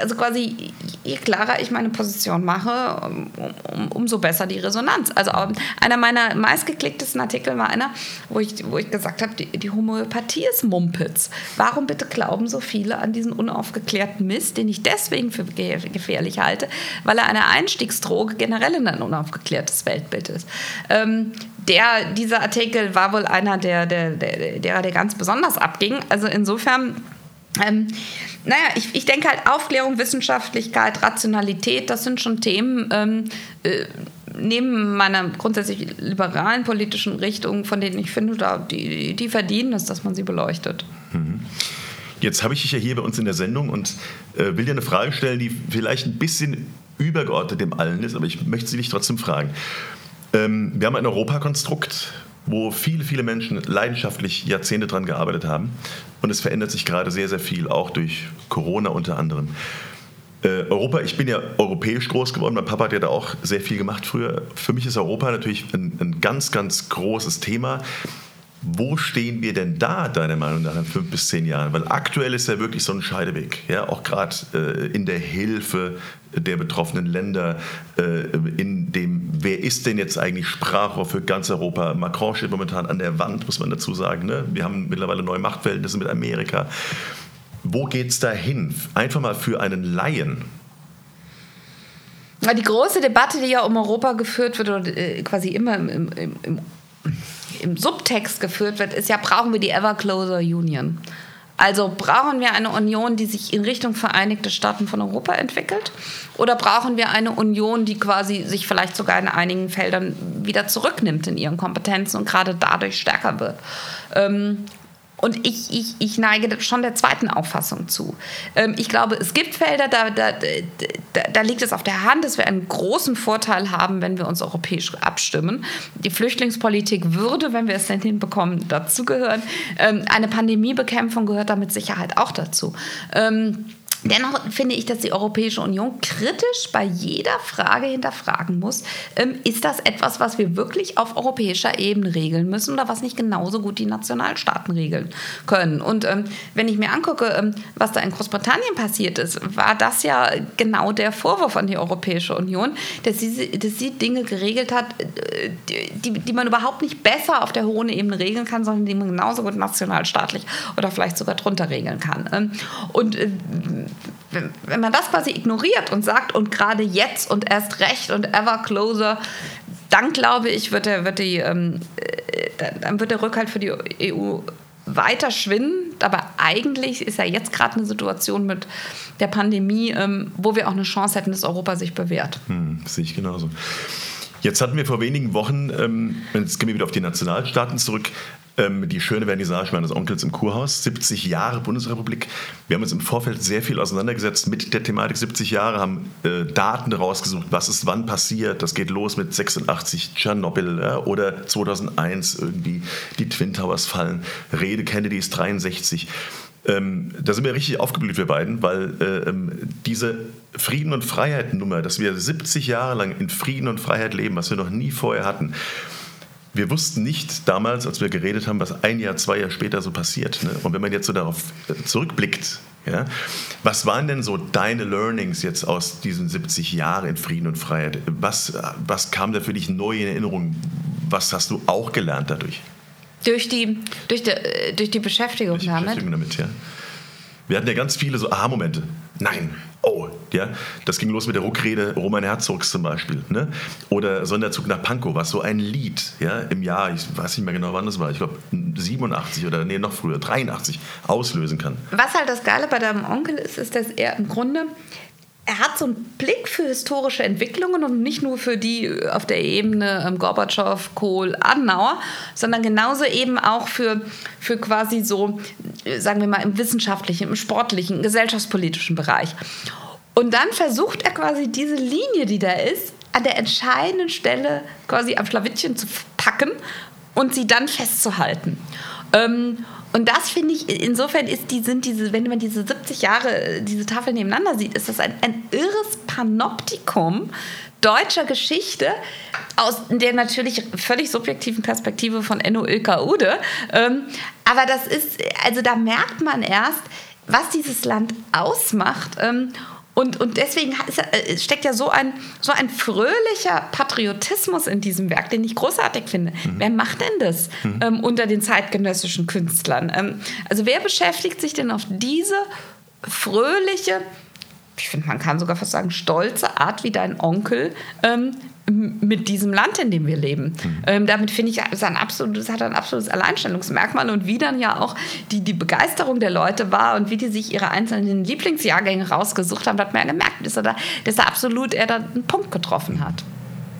also quasi, je klarer ich meine Position mache, um, um, umso besser die Resonanz. Also einer meiner meistgeklicktesten Artikel war einer, wo ich, wo ich gesagt habe, die, die Homöopathie ist Mumpitz. Warum bitte glauben so viele an diesen unaufgeklärten Mist, den ich deswegen für gefährlich halte, weil er eine Einstiegsdroge generell in ein unaufgeklärtes Weltbild ist. Ähm, der, dieser Artikel war wohl einer, der, der, der, der, der ganz besonders abging. Also insofern ähm, naja, ich, ich denke halt Aufklärung, Wissenschaftlichkeit, Rationalität, das sind schon Themen ähm, äh, neben meiner grundsätzlich liberalen politischen Richtung, von denen ich finde, da, die, die verdienen es, dass man sie beleuchtet. Mhm. Jetzt habe ich dich ja hier bei uns in der Sendung und äh, will dir eine Frage stellen, die vielleicht ein bisschen übergeordnet dem allen ist, aber ich möchte sie dich trotzdem fragen. Ähm, wir haben ein Europakonstrukt, wo viele, viele Menschen leidenschaftlich Jahrzehnte daran gearbeitet haben. Und es verändert sich gerade sehr, sehr viel, auch durch Corona unter anderem. Äh, Europa, ich bin ja europäisch groß geworden, mein Papa hat ja da auch sehr viel gemacht früher. Für mich ist Europa natürlich ein, ein ganz, ganz großes Thema. Wo stehen wir denn da, deiner Meinung nach, in fünf bis zehn Jahren? Weil aktuell ist ja wirklich so ein Scheideweg, ja, auch gerade äh, in der Hilfe der betroffenen Länder, äh, in dem, wer ist denn jetzt eigentlich Sprachrohr für ganz Europa? Macron steht momentan an der Wand, muss man dazu sagen. Ne? Wir haben mittlerweile neue Machtverhältnisse mit Amerika. Wo geht es da hin? Einfach mal für einen Laien. Die große Debatte, die ja um Europa geführt wird, oder äh, quasi immer im, im, im im Subtext geführt wird, ist ja, brauchen wir die Ever Closer Union. Also brauchen wir eine Union, die sich in Richtung Vereinigte Staaten von Europa entwickelt? Oder brauchen wir eine Union, die quasi sich vielleicht sogar in einigen Feldern wieder zurücknimmt in ihren Kompetenzen und gerade dadurch stärker wird? Ähm, und ich, ich, ich neige schon der zweiten Auffassung zu. Ähm, ich glaube, es gibt Felder, da, da, da, da liegt es auf der Hand, dass wir einen großen Vorteil haben, wenn wir uns europäisch abstimmen. Die Flüchtlingspolitik würde, wenn wir es denn hinbekommen, dazugehören. Ähm, eine Pandemiebekämpfung gehört da mit Sicherheit auch dazu. Dennoch finde ich, dass die Europäische Union kritisch bei jeder Frage hinterfragen muss, ähm, ist das etwas, was wir wirklich auf europäischer Ebene regeln müssen oder was nicht genauso gut die Nationalstaaten regeln können. Und ähm, wenn ich mir angucke, ähm, was da in Großbritannien passiert ist, war das ja genau der Vorwurf an die Europäische Union, dass sie, dass sie Dinge geregelt hat, äh, die, die man überhaupt nicht besser auf der hohen Ebene regeln kann, sondern die man genauso gut nationalstaatlich oder vielleicht sogar drunter regeln kann. Ähm, und äh, wenn man das quasi ignoriert und sagt, und gerade jetzt und erst recht und ever closer, dann glaube ich, wird der, wird die, ähm, äh, dann wird der Rückhalt für die EU weiter schwinden. Aber eigentlich ist ja jetzt gerade eine Situation mit der Pandemie, ähm, wo wir auch eine Chance hätten, dass Europa sich bewährt. Hm, sehe ich genauso. Jetzt hatten wir vor wenigen Wochen, ähm, jetzt gehen wir wieder auf die Nationalstaaten zurück, ähm, die schöne Vernissage meines Onkels im Kurhaus, 70 Jahre Bundesrepublik. Wir haben uns im Vorfeld sehr viel auseinandergesetzt mit der Thematik 70 Jahre, haben äh, Daten rausgesucht, was ist wann passiert. Das geht los mit 86 Tschernobyl ja, oder 2001 irgendwie die Twin Towers fallen, Rede Kennedys 63. Ähm, da sind wir richtig aufgeblüht, wir beiden, weil äh, ähm, diese Frieden- und Freiheit-Nummer, dass wir 70 Jahre lang in Frieden und Freiheit leben, was wir noch nie vorher hatten, wir wussten nicht damals, als wir geredet haben, was ein Jahr, zwei Jahre später so passiert. Ne? Und wenn man jetzt so darauf äh, zurückblickt, ja, was waren denn so deine Learnings jetzt aus diesen 70 Jahren in Frieden und Freiheit? Was, was kam da für dich neu in Erinnerung? Was hast du auch gelernt dadurch? Durch die, durch die, äh, durch die Beschäftigung, durch die Beschäftigung damit. ja. Wir hatten ja ganz viele so Aha-Momente. Nein, oh, ja, das ging los mit der Ruckrede Roman Herzogs zum Beispiel. Ne? Oder Sonderzug nach Pankow, was so ein Lied ja, im Jahr, ich weiß nicht mehr genau wann das war, ich glaube 87 oder nee, noch früher, 83 auslösen kann. Was halt das Geile bei deinem Onkel ist, ist, dass er im Grunde er hat so einen Blick für historische Entwicklungen und nicht nur für die auf der Ebene ähm, Gorbatschow, Kohl, Adenauer, sondern genauso eben auch für, für quasi so, sagen wir mal, im wissenschaftlichen, im sportlichen, gesellschaftspolitischen Bereich. Und dann versucht er quasi diese Linie, die da ist, an der entscheidenden Stelle quasi am Schlawittchen zu packen und sie dann festzuhalten. Ähm, und das finde ich, insofern ist die, sind diese, wenn man diese 70 Jahre, diese Tafel nebeneinander sieht, ist das ein, ein irres Panoptikum deutscher Geschichte aus der natürlich völlig subjektiven Perspektive von Enno Ilka Ude. Ähm, aber das ist, also da merkt man erst, was dieses Land ausmacht. Ähm, und, und deswegen äh, steckt ja so ein, so ein fröhlicher Patriotismus in diesem Werk, den ich großartig finde. Mhm. Wer macht denn das mhm. ähm, unter den zeitgenössischen Künstlern? Ähm, also wer beschäftigt sich denn auf diese fröhliche, ich finde, man kann sogar fast sagen, stolze Art wie dein Onkel ähm, mit diesem Land, in dem wir leben. Mhm. Ähm, damit finde ich, es ein absolutes, hat ein absolutes Alleinstellungsmerkmal und wie dann ja auch die, die Begeisterung der Leute war und wie die sich ihre einzelnen Lieblingsjahrgänge rausgesucht haben, hat man ja gemerkt, dass er da, dass er absolut er da einen Punkt getroffen hat.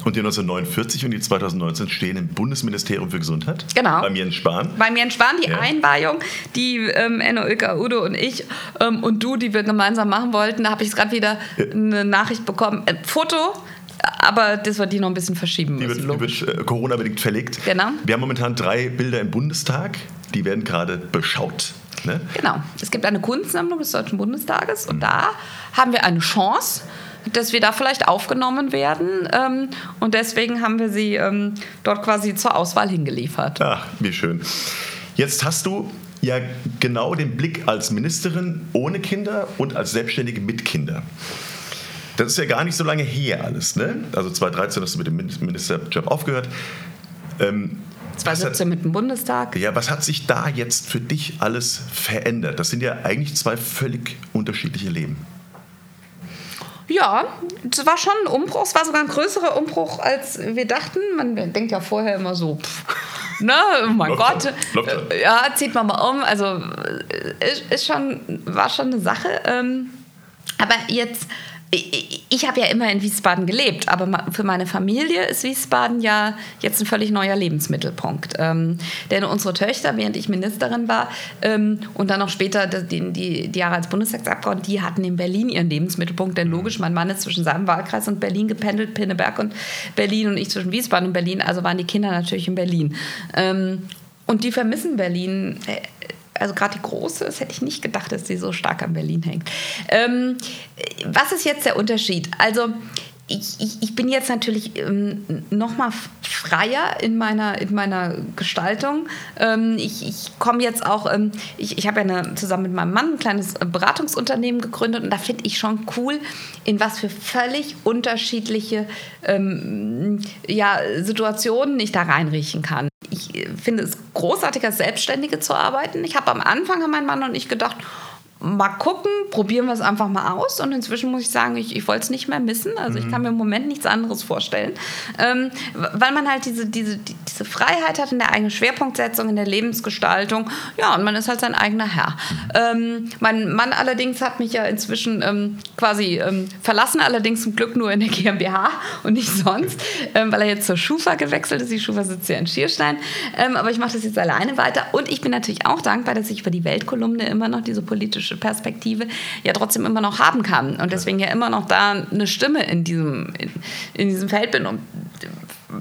Und die 1949 und die 2019 stehen im Bundesministerium für Gesundheit. Genau. Beim Jens Spahn. Beim Jens Spahn, die ja. Einweihung, die ähm, Enno Ilka, Udo und ich ähm, und du, die wir gemeinsam machen wollten. Da habe ich gerade wieder ja. eine Nachricht bekommen. Ein Foto aber das wird die noch ein bisschen verschieben müssen. Die wird, die wird äh, Corona-bedingt verlegt. Genau. Wir haben momentan drei Bilder im Bundestag. Die werden gerade beschaut. Ne? Genau. Es gibt eine Kunstsammlung des Deutschen Bundestages und mhm. da haben wir eine Chance, dass wir da vielleicht aufgenommen werden. Ähm, und deswegen haben wir sie ähm, dort quasi zur Auswahl hingeliefert. Ach, wie schön. Jetzt hast du ja genau den Blick als Ministerin ohne Kinder und als Selbstständige mit Kindern. Das ist ja gar nicht so lange her alles. Ne? Also 2013 hast du mit dem Ministerjob aufgehört. Ähm, 2017 mit dem Bundestag. Ja, was hat sich da jetzt für dich alles verändert? Das sind ja eigentlich zwei völlig unterschiedliche Leben. Ja, es war schon ein Umbruch. Es war sogar ein größerer Umbruch, als wir dachten. Man denkt ja vorher immer so, pff, ne, oh mein Gott. Äh, ja, zieht man mal um. Also äh, ist, ist schon, war schon eine Sache. Ähm, aber jetzt ich, ich habe ja immer in Wiesbaden gelebt, aber für meine Familie ist Wiesbaden ja jetzt ein völlig neuer Lebensmittelpunkt. Ähm, denn unsere Töchter, während ich Ministerin war ähm, und dann auch später die, die, die Jahre als Bundestagsabgeordnete, die hatten in Berlin ihren Lebensmittelpunkt. Denn logisch, mein Mann ist zwischen seinem Wahlkreis und Berlin gependelt, Pinneberg und Berlin und ich zwischen Wiesbaden und Berlin. Also waren die Kinder natürlich in Berlin. Ähm, und die vermissen Berlin äh, also gerade die große, das hätte ich nicht gedacht, dass sie so stark an Berlin hängt. Ähm, was ist jetzt der Unterschied? Also ich, ich, ich, bin jetzt natürlich ähm, noch mal freier in meiner, in meiner Gestaltung. Ähm, ich, ich komme jetzt auch, ähm, ich, ich habe ja eine, zusammen mit meinem Mann ein kleines Beratungsunternehmen gegründet und da finde ich schon cool, in was für völlig unterschiedliche ähm, ja, Situationen ich da reinriechen kann. Ich äh, finde es großartig, als Selbstständige zu arbeiten. Ich habe am Anfang, haben mein Mann und ich gedacht, mal gucken, probieren wir es einfach mal aus. Und inzwischen muss ich sagen, ich, ich wollte es nicht mehr missen. Also mhm. ich kann mir im Moment nichts anderes vorstellen. Ähm, weil man halt diese, diese, diese Freiheit hat in der eigenen Schwerpunktsetzung, in der Lebensgestaltung. Ja, und man ist halt sein eigener Herr. Ähm, mein Mann allerdings hat mich ja inzwischen ähm, quasi ähm, verlassen, allerdings zum Glück nur in der GmbH und nicht sonst, ähm, weil er jetzt zur Schufa gewechselt ist. Die Schufa sitzt ja in Schierstein. Ähm, aber ich mache das jetzt alleine weiter. Und ich bin natürlich auch dankbar, dass ich über die Weltkolumne immer noch diese politische politische Perspektive ja trotzdem immer noch haben kann. Und deswegen ja immer noch da eine Stimme in diesem, in, in diesem Feld bin. Und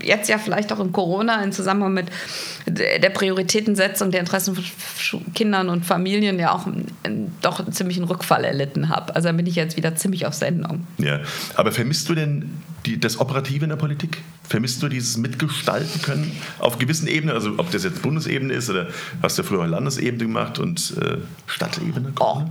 jetzt ja vielleicht auch in Corona im Zusammenhang mit der Prioritätensetzung der Interessen von Kindern und Familien ja auch doch einen ziemlichen Rückfall erlitten habe. Also da bin ich jetzt wieder ziemlich auf Sendung. Ja, aber vermisst du denn die, das Operative in der Politik? Vermisst du dieses Mitgestalten können auf gewissen Ebenen? Also ob das jetzt Bundesebene ist oder hast du früher Landesebene gemacht und äh, Stadtebene? Oh,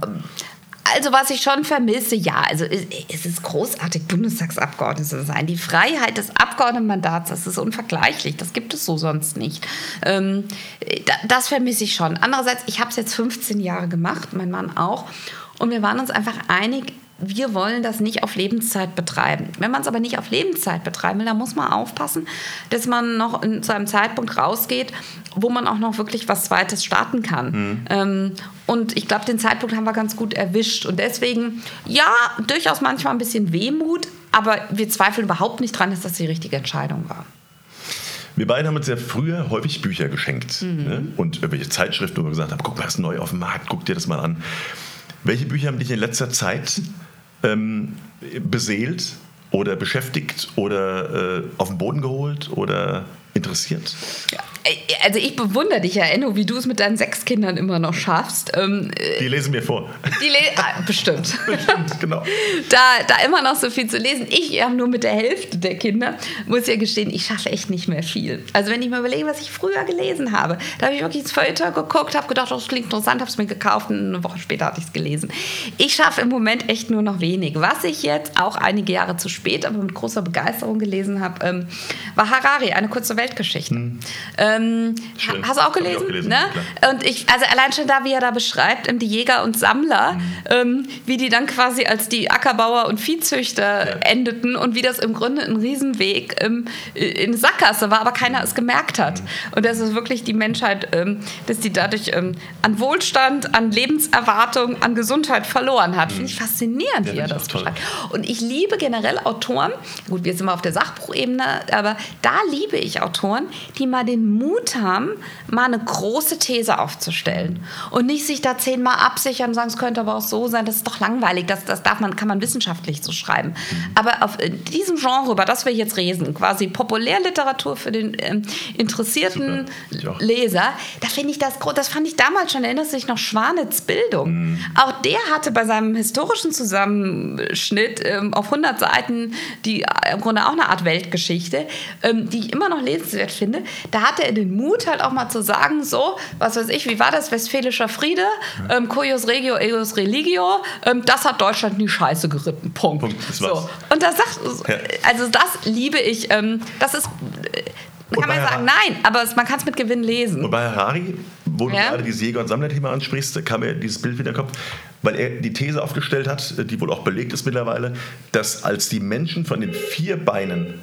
also was ich schon vermisse, ja, also es ist großartig, Bundestagsabgeordnete zu sein. Die Freiheit des Abgeordnetenmandats, das ist unvergleichlich. Das gibt es so sonst nicht. Ähm, das vermisse ich schon. Andererseits, ich habe es jetzt 15 Jahre gemacht, mein Mann auch. Und wir waren uns einfach einig, wir wollen das nicht auf Lebenszeit betreiben. Wenn man es aber nicht auf Lebenszeit betreiben will, dann muss man aufpassen, dass man noch in, zu einem Zeitpunkt rausgeht, wo man auch noch wirklich was Zweites starten kann. Mhm. Ähm, und ich glaube, den Zeitpunkt haben wir ganz gut erwischt. Und deswegen, ja, durchaus manchmal ein bisschen Wehmut, aber wir zweifeln überhaupt nicht dran, dass das die richtige Entscheidung war. Wir beide haben uns ja früher häufig Bücher geschenkt mhm. ne? und irgendwelche Zeitschriften, wo wir gesagt haben, guck mal, was ist neu auf dem Markt, guck dir das mal an. Welche Bücher haben dich in letzter Zeit ähm, beseelt oder beschäftigt oder äh, auf den Boden geholt oder interessiert? Also ich bewundere dich ja, Enno, wie du es mit deinen sechs Kindern immer noch schaffst. Ähm, äh, die lesen mir vor. Die le ah, bestimmt. bestimmt, genau. Da, da immer noch so viel zu lesen. Ich habe nur mit der Hälfte der Kinder, muss ja gestehen, ich schaffe echt nicht mehr viel. Also wenn ich mal überlege, was ich früher gelesen habe, da habe ich wirklich ins Feuilleton geguckt, habe gedacht, das klingt interessant, habe es mir gekauft und eine Woche später hatte ich es gelesen. Ich schaffe im Moment echt nur noch wenig. Was ich jetzt auch einige Jahre zu spät, aber mit großer Begeisterung gelesen habe, ähm, war Harari, eine kurze Weltgeschichte. Hm. Ähm, hast du auch gelesen? Auch gelesen ne? Und ich, also allein schon da, wie er da beschreibt, die Jäger und Sammler, mhm. ähm, wie die dann quasi als die Ackerbauer und Viehzüchter ja. endeten und wie das im Grunde ein Riesenweg ähm, in Sackgasse war, aber keiner es gemerkt hat. Mhm. Und das ist wirklich die Menschheit, ähm, dass die dadurch ähm, an Wohlstand, an Lebenserwartung, an Gesundheit verloren hat. Mhm. Finde ich faszinierend, ja, wie er das beschreibt. Und ich liebe generell Autoren, gut, wir sind mal auf der Sachbuchebene, aber da liebe ich Autoren, die mal den Mut haben, mal eine große These aufzustellen und nicht sich da zehnmal absichern und sagen, es könnte aber auch so sein, das ist doch langweilig, das, das darf man, kann man wissenschaftlich so schreiben. Aber auf diesem Genre, über das wir jetzt reden, quasi Populärliteratur für den ähm, interessierten Leser, da finde ich das, das fand ich damals schon, erinnert sich noch Schwanitz Bildung. Mhm. Auch der hatte bei seinem historischen Zusammenschnitt ähm, auf 100 Seiten, die äh, im Grunde auch eine Art Weltgeschichte, ähm, die ich immer noch lesenswert finde, da hatte er den Mut halt auch mal zu sagen, so, was weiß ich, wie war das, Westfälischer Friede, ähm, Cuius Regio, Eus Religio, ähm, das hat Deutschland in die Scheiße geritten, Punkt. Punkt das so. Und das sagt, also das liebe ich, ähm, das ist... Äh, kann man sagen, nein, aber man kann es mit Gewinn lesen. Und bei Harari, wo du ja? gerade dieses Jäger- und Sammlerthema ansprichst, kam mir dieses Bild wieder in den Kopf, weil er die These aufgestellt hat, die wohl auch belegt ist mittlerweile, dass als die Menschen von den vier Beinen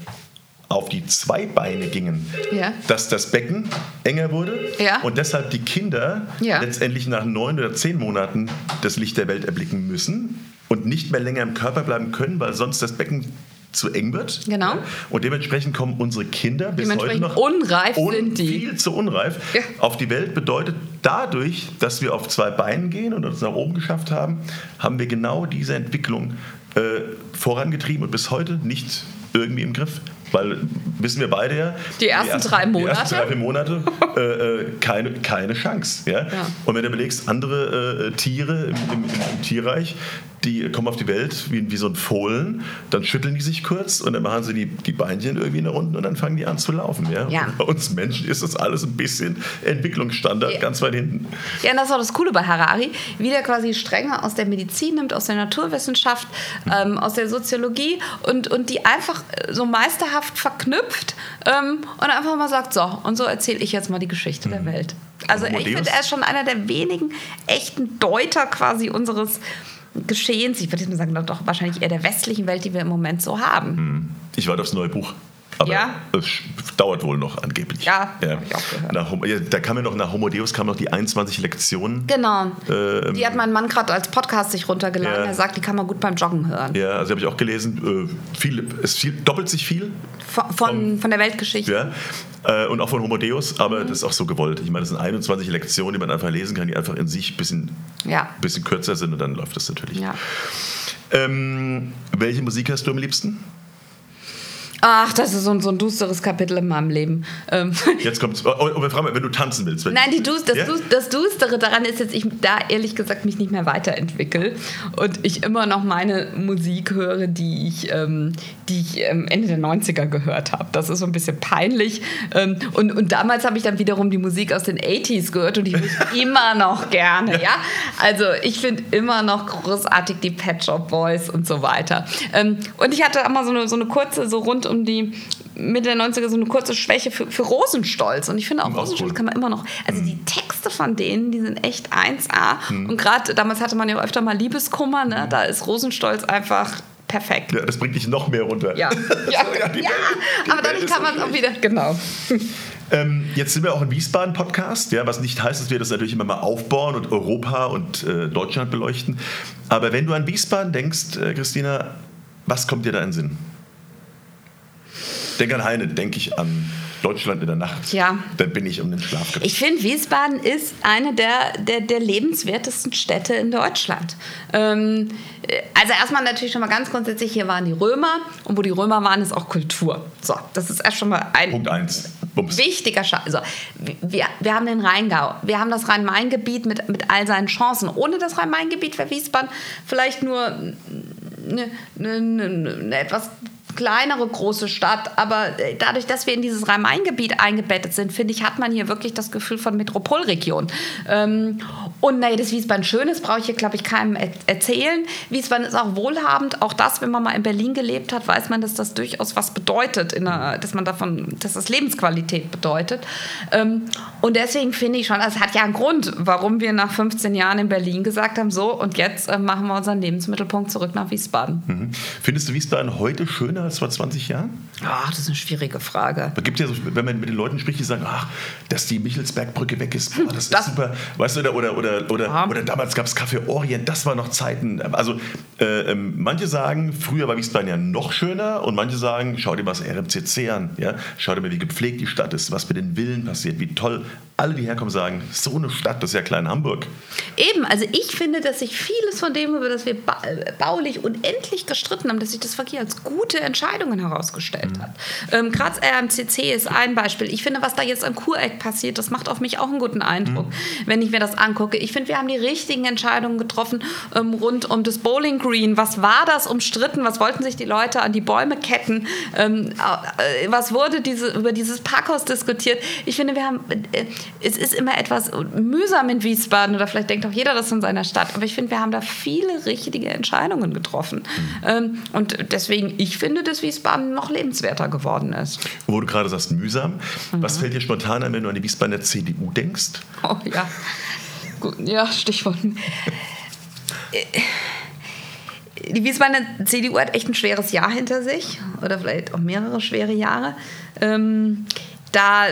auf die zwei Beine gingen, ja. dass das Becken enger wurde ja. und deshalb die Kinder ja. letztendlich nach neun oder zehn Monaten das Licht der Welt erblicken müssen, und nicht mehr länger im Körper bleiben können, weil sonst das Becken zu eng wird. Genau. Und dementsprechend kommen unsere Kinder bis heute noch unreif un sind die. viel zu unreif Ja. auf die Welt. Bedeutet dadurch, dass wir auf zwei Beinen gehen und uns nach oben geschafft haben, haben wir genau diese Entwicklung äh, vorangetrieben und bis heute nicht irgendwie im Griff. Weil wissen wir beide ja, Die ersten drei Die Monate? ersten drei, vier Monate äh, äh, keine, keine Chance. Ja? Ja. Und wenn du überlegst, andere äh, Tiere im, im, im Tierreich, die kommen auf die Welt wie, wie so ein Fohlen, dann schütteln die sich kurz und dann machen sie die, die Beinchen irgendwie nach unten und dann fangen die an zu laufen. Ja? Ja. Bei uns Menschen ist das alles ein bisschen Entwicklungsstandard, Ja. ganz weit hinten. Ja, und das ist auch das Coole bei Harari, wie der quasi Stränge aus der Medizin nimmt, aus der Naturwissenschaft, ähm, aus der Soziologie und, und die einfach äh, so meisterhaft verknüpft ähm, und einfach mal sagt, so, und so erzähle ich jetzt mal die Geschichte der Welt. Also ich Amadeus? finde, er ist schon einer der wenigen echten Deuter quasi unseres Geschehens. Ich würde sagen, doch wahrscheinlich eher der westlichen Welt, die wir im Moment so haben. Ich warte aufs neue Buch. Aber Ja? es dauert wohl noch angeblich. Ja, hab ich auch gehört. Nach, ja, da kam ja noch nach Homo Deus kam noch die 21 Lektionen. Genau. Ähm, die hat mein Mann gerade als Podcast sich runtergeladen. Ja. Er sagt, die kann man gut beim Joggen hören. Ja, also habe ich auch gelesen. Äh, viel, es viel, doppelt sich viel. Von, von, von der Weltgeschichte. Ja. Äh, und auch von Homo Deus, aber das ist auch so gewollt. Ich meine, das sind 21 Lektionen, die man einfach lesen kann, die einfach in sich ein bisschen, Ja. bisschen kürzer sind und dann läuft das natürlich. Ja. Ähm, welche Musik hast du am liebsten? Ach, das ist so ein, so ein dusteres Kapitel in meinem Leben. Ähm, Jetzt kommt's. Oh, oh, wir fragen mal, wenn du tanzen willst. Wenn, Nein, die Dus- das, Ja? Dus- das Düstere daran ist jetzt, ich da ehrlich gesagt mich nicht mehr weiterentwickle und ich immer noch meine Musik höre, die ich, ähm, die ich ähm, Ende der 90er gehört habe. Das ist so ein bisschen peinlich. Ähm, und, und damals habe ich dann wiederum die Musik aus den 80s gehört und die höre ich immer noch gerne. Ja? Also ich finde immer noch großartig die Pet Shop Boys und so weiter. Ähm, und ich hatte immer so eine, so eine kurze, so rund um die Mitte der 90er so eine kurze Schwäche für, für Rosenstolz. Und ich finde auch Auch Rosenstolz cool. kann man immer noch. Also die Texte von denen, die sind echt 1A. Und gerade damals hatte man ja öfter mal Liebeskummer, ne? Da ist Rosenstolz einfach perfekt. Ja, das bringt dich noch mehr runter. Ja, ja, So, ja, die Welt- die aber dadurch kann man es auch wieder. Genau. Ähm, jetzt sind wir auch im Wiesbaden-Podcast, ja, was nicht heißt, dass wir das natürlich immer mal aufbauen und Europa und äh, Deutschland beleuchten. Aber wenn du an Wiesbaden denkst, äh, Christina, was kommt dir da in den Sinn? Denk an Heine, denke ich an Deutschland in der Nacht. Ja. Da bin ich um den Schlaf gebracht. Ich finde, Wiesbaden ist eine der, der, der lebenswertesten Städte in Deutschland. Ähm, äh, also erstmal natürlich schon mal ganz grundsätzlich, hier waren die Römer und wo die Römer waren, ist auch Kultur. So, das ist erst schon mal ein Punkt eins. Bums. wichtiger Scha Also, wir, wir haben den Rheingau, wir haben das Rhein-Main-Gebiet mit, mit all seinen Chancen. Ohne das Rhein-Main-Gebiet wäre Wiesbaden vielleicht nur eine, eine, eine, eine etwas kleinere große Stadt, aber äh, dadurch, dass wir in dieses Rhein-Main-Gebiet eingebettet sind, finde ich, hat man hier wirklich das Gefühl von Metropolregion. Ähm, und naja, dass Wiesbaden schön ist, brauche ich hier, glaube ich, keinem er erzählen. Wiesbaden ist auch wohlhabend. Auch das, wenn man mal in Berlin gelebt hat, weiß man, dass das durchaus was bedeutet, in einer, dass man davon, dass das Lebensqualität bedeutet. Ähm, und deswegen finde ich schon, es hat ja einen Grund, warum wir nach 15 Jahren in Berlin gesagt haben, so und jetzt äh, machen wir unseren Lebensmittelpunkt zurück nach Wiesbaden. Mhm. Findest du Wiesbaden heute schöner als vor 20 Jahren? Ach, das ist eine schwierige Frage. Es gibt ja so, wenn man mit den Leuten spricht, die sagen, ach, dass die Michelsbergbrücke weg ist, boah, das ist Das- super. Weißt du, oder, oder, oder, oder, Ja. oder damals gab es Café Orient, das war noch Zeiten. Also äh, ähm, manche sagen, früher war Wiesbaden ja noch schöner und manche sagen, schau dir mal das RMCC an, ja? schau dir mal, wie gepflegt die Stadt ist, was mit den Villen passiert, wie toll. Alle, die herkommen, sagen, so eine Stadt, das ist ja klein Hamburg. Eben, also ich finde, dass sich vieles von dem, über das wir ba äh, baulich unendlich gestritten haben, dass sich das wirklich als gute Entscheidungen herausgestellt hat. Ähm, das RMCC ist ein Beispiel. Ich finde, was da jetzt am Kureck passiert, das macht auf mich auch einen guten Eindruck, wenn ich mir das angucke. Ich finde, wir haben die richtigen Entscheidungen getroffen ähm, rund um das Bowling Green. Was war das umstritten? Was wollten sich die Leute an die Bäume ketten? Ähm, äh, was wurde diese, über dieses Parkhaus diskutiert? Ich finde, wir haben, äh, es ist immer etwas mühsam in Wiesbaden oder vielleicht denkt auch jeder das in seiner Stadt. Aber ich finde, wir haben da viele richtige Entscheidungen getroffen. Ähm, und deswegen, ich finde, dass Wiesbaden noch lebenswerter geworden ist. Wo du gerade sagst, mühsam. Was fällt dir spontan ein, wenn du an die Wiesbadener CDU denkst? Oh ja. Gut, ja, Stichwort. Die Wiesbadener CDU hat echt ein schweres Jahr hinter sich oder vielleicht auch mehrere schwere Jahre. Ähm, da,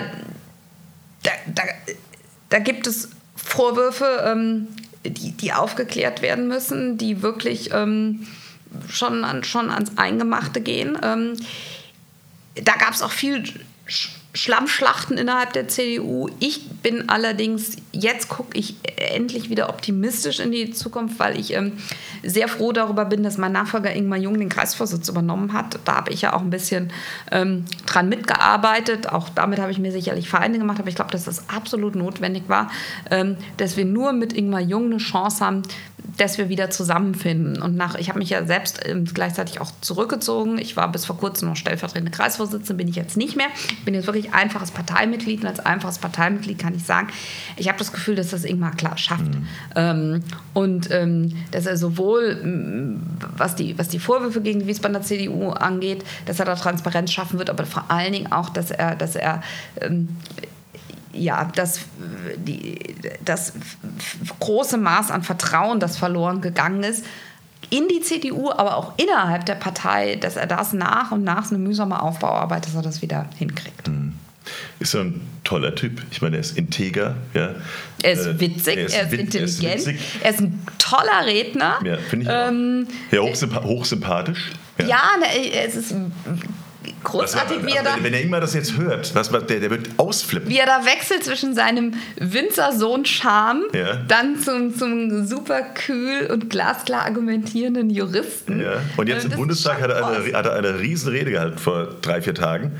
da, da, da gibt es Vorwürfe, ähm, die, die aufgeklärt werden müssen, die wirklich ähm, schon, an, schon ans Eingemachte gehen. Ähm, da gab es auch viel Schlammschlachten innerhalb der CDU. Ich bin allerdings, jetzt gucke ich endlich wieder optimistisch in die Zukunft, weil ich ähm, sehr froh darüber bin, dass mein Nachfolger Ingmar Jung den Kreisvorsitz übernommen hat. Da habe ich ja auch ein bisschen ähm, dran mitgearbeitet. Auch damit habe ich mir sicherlich Feinde gemacht, aber ich glaube, dass das absolut notwendig war, ähm, dass wir nur mit Ingmar Jung eine Chance haben, dass wir wieder zusammenfinden. Und nach, ich habe mich ja selbst ähm, gleichzeitig auch zurückgezogen. Ich war bis vor kurzem noch stellvertretende Kreisvorsitzende, bin ich jetzt nicht mehr. Ich bin jetzt wirklich einfaches Parteimitglied und als einfaches Parteimitglied kann ich sagen, ich habe das Gefühl, dass das Ingmar klar schafft. Mhm. Ähm, und ähm, dass er sowohl, was die, was die Vorwürfe gegen die Wiesbadener CDU angeht, dass er da Transparenz schaffen wird, aber vor allen Dingen auch, dass er, dass er ähm, ja, das, die, das große Maß an Vertrauen, das verloren gegangen ist, in die CDU, aber auch innerhalb der Partei, dass er das nach und nach, eine mühsame Aufbauarbeit, dass er das wieder hinkriegt. Mhm. Ist so ein toller Typ. Ich meine, er ist integer. Ja. Er ist äh, witzig, er ist, er ist intelligent, er ist, er ist, ein toller Redner. Ja, finde ich ähm, auch. Ja, hochsympa hochsympathisch. Ja, ja ne, es ist großartig, wie er da. Wenn er immer das jetzt hört, was, der, der wird ausflippen. Wie er da wechselt zwischen seinem Winzersohn-Charme ja. dann zum, zum super kühl und glasklar argumentierenden Juristen. Ja. Und jetzt äh, im Bundestag hat er, eine, hat er eine Riesenrede gehalten vor drei, vier Tagen.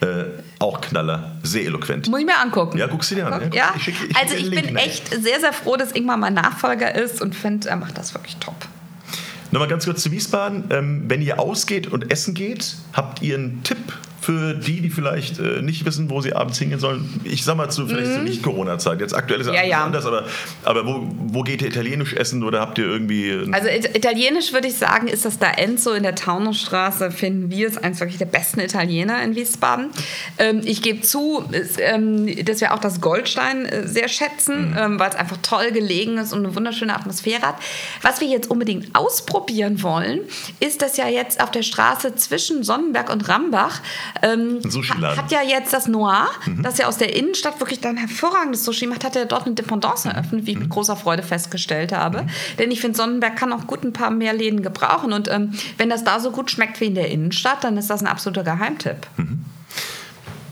Äh, auch Knaller, sehr eloquent. Muss ich mir angucken. Ja, guckst du dir an. Ja, ich schick, ich also ich bin echt sehr, sehr froh, dass Ingmar mein Nachfolger ist und finde, er macht das wirklich top. Nochmal ganz kurz zu Wiesbaden. Ähm, wenn ihr ausgeht und essen geht, habt ihr einen Tipp für die, die vielleicht äh, nicht wissen, wo sie abends hingehen sollen? Ich sag mal zu vielleicht mhm. zur Nicht-Corona-Zeit. Jetzt aktuell ist es ja, ja. anders, aber, aber wo, wo geht ihr italienisch essen oder habt ihr irgendwie. Also italienisch würde ich sagen, ist das da Enzo in der Taunusstraße, finden wir es eines wirklich der besten Italiener in Wiesbaden. Ähm, ich gebe zu, ist, ähm, dass wir auch das Goldstein äh, sehr schätzen, mhm. ähm, weil es einfach toll gelegen ist und eine wunderschöne Atmosphäre hat. Was wir jetzt unbedingt ausprobieren wollen, ist, dass ja jetzt auf der Straße zwischen Sonnenberg und Rambach ähm, hat ja jetzt das Noir, mhm. das ja aus der Innenstadt wirklich dann hervorragendes Sushi macht, hat er dort eine Dependance eröffnet, wie ich mit mhm. großer Freude festgestellt habe. Mhm. Denn ich finde, Sonnenberg kann auch gut ein paar mehr Läden gebrauchen. Und ähm, wenn das da so gut schmeckt wie in der Innenstadt, dann ist das ein absoluter Geheimtipp. Mhm.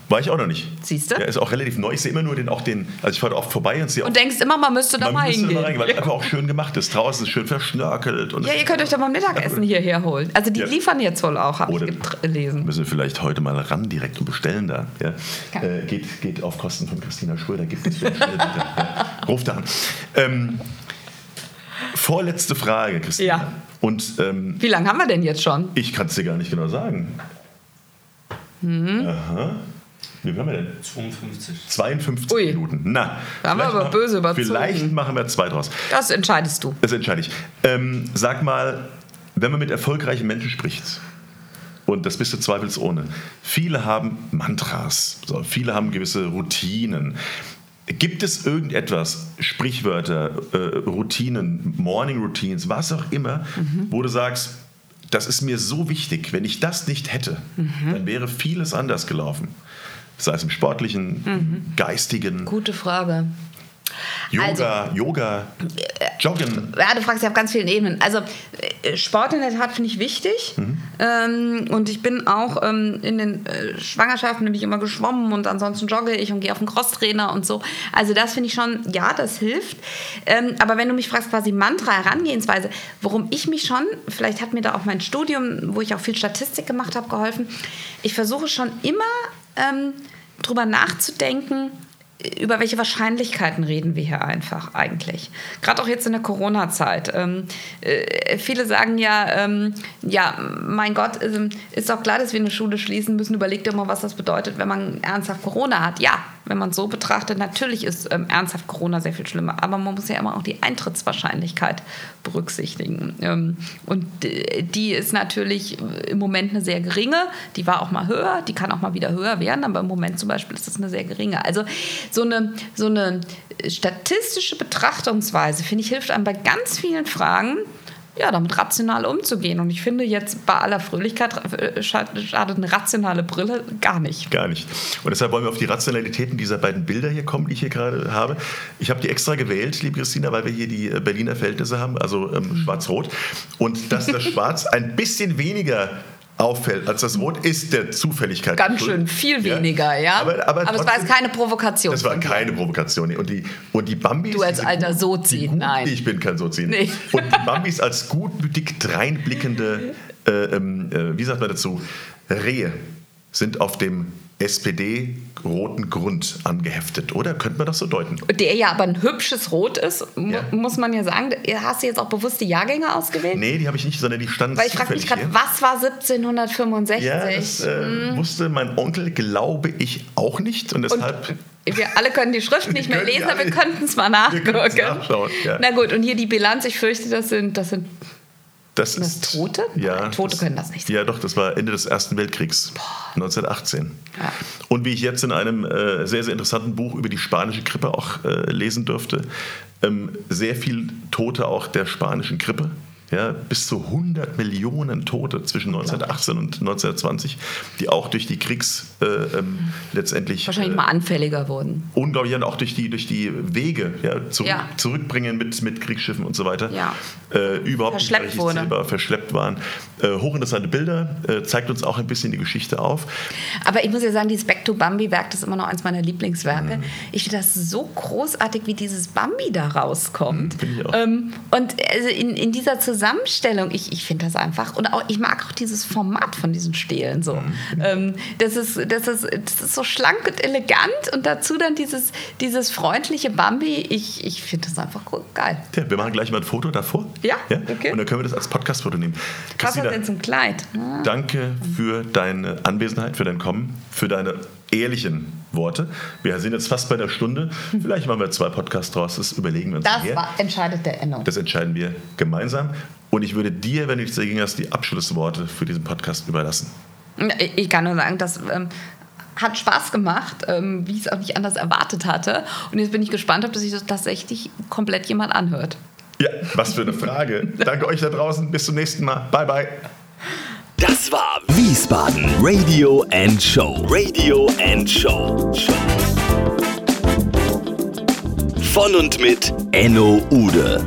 War ich auch noch nicht. Siehst du? Ja, ist auch relativ neu. Ich sehe immer nur den, auch den, also ich fahre oft vorbei und sehe Und denkst immer, man müsste da mal hingehen. Da reingehen, weil es einfach auch schön gemacht ist. Draußen ist schön verschnörkelt. Und ja, ihr könnt euch doch mal Mittagessen hierher holen. Also die ja. liefern jetzt wohl auch, habe ich gelesen. Müssen wir vielleicht heute mal ran direkt und bestellen da. Ja? Äh, geht, geht auf Kosten von Christina Schröder. Gibt es ja. Ruf da an. Ähm, vorletzte Frage, Christina. Ja. Und, ähm, Wie lange haben wir denn jetzt schon? Ich kann es dir gar nicht genau sagen. Mhm. Aha. Wie haben wir denn? 52. 52 Ui. Minuten. Na, da haben wir aber böse überzogen. Vielleicht machen wir zwei draus. Das entscheidest du. Das entscheide ich. Ähm, sag mal, wenn man mit erfolgreichen Menschen spricht, und das bist du zweifelsohne, viele haben Mantras, so, viele haben gewisse Routinen. Gibt es irgendetwas, Sprichwörter, äh, Routinen, Morning Routines, was auch immer, mhm. wo du sagst, das ist mir so wichtig, wenn ich das nicht hätte, mhm. dann wäre vieles anders gelaufen sei es im sportlichen, mhm. geistigen. Gute Frage. Yoga, also, Yoga, Joggen. Ja, du fragst ja auf ganz vielen Ebenen. Also äh, Sport in der Tat finde ich wichtig. Mhm. Ähm, und ich bin auch ähm, in den äh, Schwangerschaften nämlich immer geschwommen und ansonsten jogge ich und gehe auf den Crosstrainer und so. Also das finde ich schon, ja, das hilft. Ähm, aber wenn du mich fragst, quasi Mantra, Herangehensweise, worum ich mich schon, vielleicht hat mir da auch mein Studium, wo ich auch viel Statistik gemacht habe, geholfen. Ich versuche schon immer ähm, drüber nachzudenken, über welche Wahrscheinlichkeiten reden wir hier einfach eigentlich? Gerade auch jetzt in der Corona-Zeit. Ähm, äh, viele sagen ja, ähm, ja, mein Gott, ähm, ist doch klar, dass wir eine Schule schließen müssen. Überleg dir mal, was das bedeutet, wenn man ernsthaft Corona hat. Ja, wenn man so betrachtet, natürlich ist ähm, ernsthaft Corona sehr viel schlimmer. Aber man muss ja immer auch die Eintrittswahrscheinlichkeit berücksichtigen. Ähm, und die ist natürlich im Moment eine sehr geringe. Die war auch mal höher, die kann auch mal wieder höher werden. Aber im Moment zum Beispiel ist das eine sehr geringe. Also so eine, so eine statistische Betrachtungsweise, finde ich, hilft einem bei ganz vielen Fragen ja, damit rational umzugehen. Und ich finde jetzt bei aller Fröhlichkeit äh, schadet eine rationale Brille gar nicht. Gar nicht. Und deshalb wollen wir auf die Rationalitäten dieser beiden Bilder hier kommen, die ich hier gerade habe. Ich habe die extra gewählt, liebe Christina, weil wir hier die äh, Berliner Verhältnisse haben, also ähm, mhm. schwarz-rot. Und dass das Schwarz ein bisschen weniger auffällt als das Rot, ist der Zufälligkeit. Ganz schön, viel weniger, ja. Aber, aber, aber trotzdem, es war jetzt keine Provokation. Das war keine Provokation. Und die, und die Bambis. Du als alter Sozi, nein. Ich bin kein Sozi. Nee. Und die Bambis als gutmütig dreinblickende, äh, ähm, äh, wie sagt man dazu, Rehe sind auf dem SPD-roten Grund angeheftet, oder? Könnte man das so deuten? Der ja aber ein hübsches Rot ist, ja. muss man ja sagen. Hast du jetzt auch bewusst die Jahrgänge ausgewählt? Nee, die habe ich nicht, sondern die standen Weil ich frage mich gerade, was war 1765? Ja, das äh, hm. wusste mein Onkel, glaube ich, auch nicht. Und deshalb... Und wir alle können die Schrift nicht mehr lesen, aber wir könnten es mal nachgucken. Ja. Na gut, und hier die Bilanz, ich fürchte, das sind, das sind das, das ist, Tote? Ja, Nein, Tote das, können das nicht sein. Ja, doch, das war Ende des Ersten Weltkriegs, Boah. 1918. Ja. Und wie ich jetzt in einem äh, sehr, sehr interessanten Buch über die spanische Grippe auch äh, lesen durfte, ähm, sehr viel Tote auch der spanischen Grippe ja, bis zu 100 Millionen Tote zwischen 1918 und 1920, die auch durch die Kriegs äh, ähm, letztendlich wahrscheinlich äh, mal anfälliger wurden. Unglaublich und auch durch die durch die Wege ja, zurück, ja. zurückbringen mit mit Kriegsschiffen und so weiter. Ja. Äh, überhaupt verschleppt nicht wurde. Zählbar, verschleppt waren. Äh, hochinteressante Bilder äh, zeigt uns auch ein bisschen die Geschichte auf. Aber ich muss ja sagen, dieses Back to Bambi Werk, das ist immer noch eins meiner Lieblingswerke. Mhm. Ich finde das so großartig, wie dieses Bambi da rauskommt. Mhm, ich auch. Ähm, und also in, in dieser Zusammenarbeit Zusammenstellung, ich, ich finde das einfach. Und auch, ich mag auch dieses Format von diesen Stelen so. Mhm. Ähm, das, ist, das, ist, das ist so schlank und elegant und dazu dann dieses, dieses freundliche Bambi. Ich, ich finde das einfach geil. Ja, wir machen gleich mal ein Foto davor. Ja, ja? okay. Und dann können wir das als Podcast-Foto nehmen. Was ist denn zum Kleid? Ah. Danke für deine Anwesenheit, für dein Kommen, für deine ehrlichen Worte. Wir sind jetzt fast bei der Stunde. Vielleicht machen wir zwei Podcasts draus. Das überlegen wir uns. Das war, entscheidet der Endung. Das entscheiden wir gemeinsam. Und ich würde dir, wenn du nichts dagegen hast, die Abschlussworte für diesen Podcast überlassen. Ich kann nur sagen, das ähm, hat Spaß gemacht, ähm, wie ich es auch nicht anders erwartet hatte. Und jetzt bin ich gespannt, ob sich das tatsächlich komplett jemand anhört. Ja, was für eine Frage. Danke euch da draußen. Bis zum nächsten Mal. Bye, bye. Das war Wiesbaden Radio and Show. Radio and Show. Von und mit Enno Ude.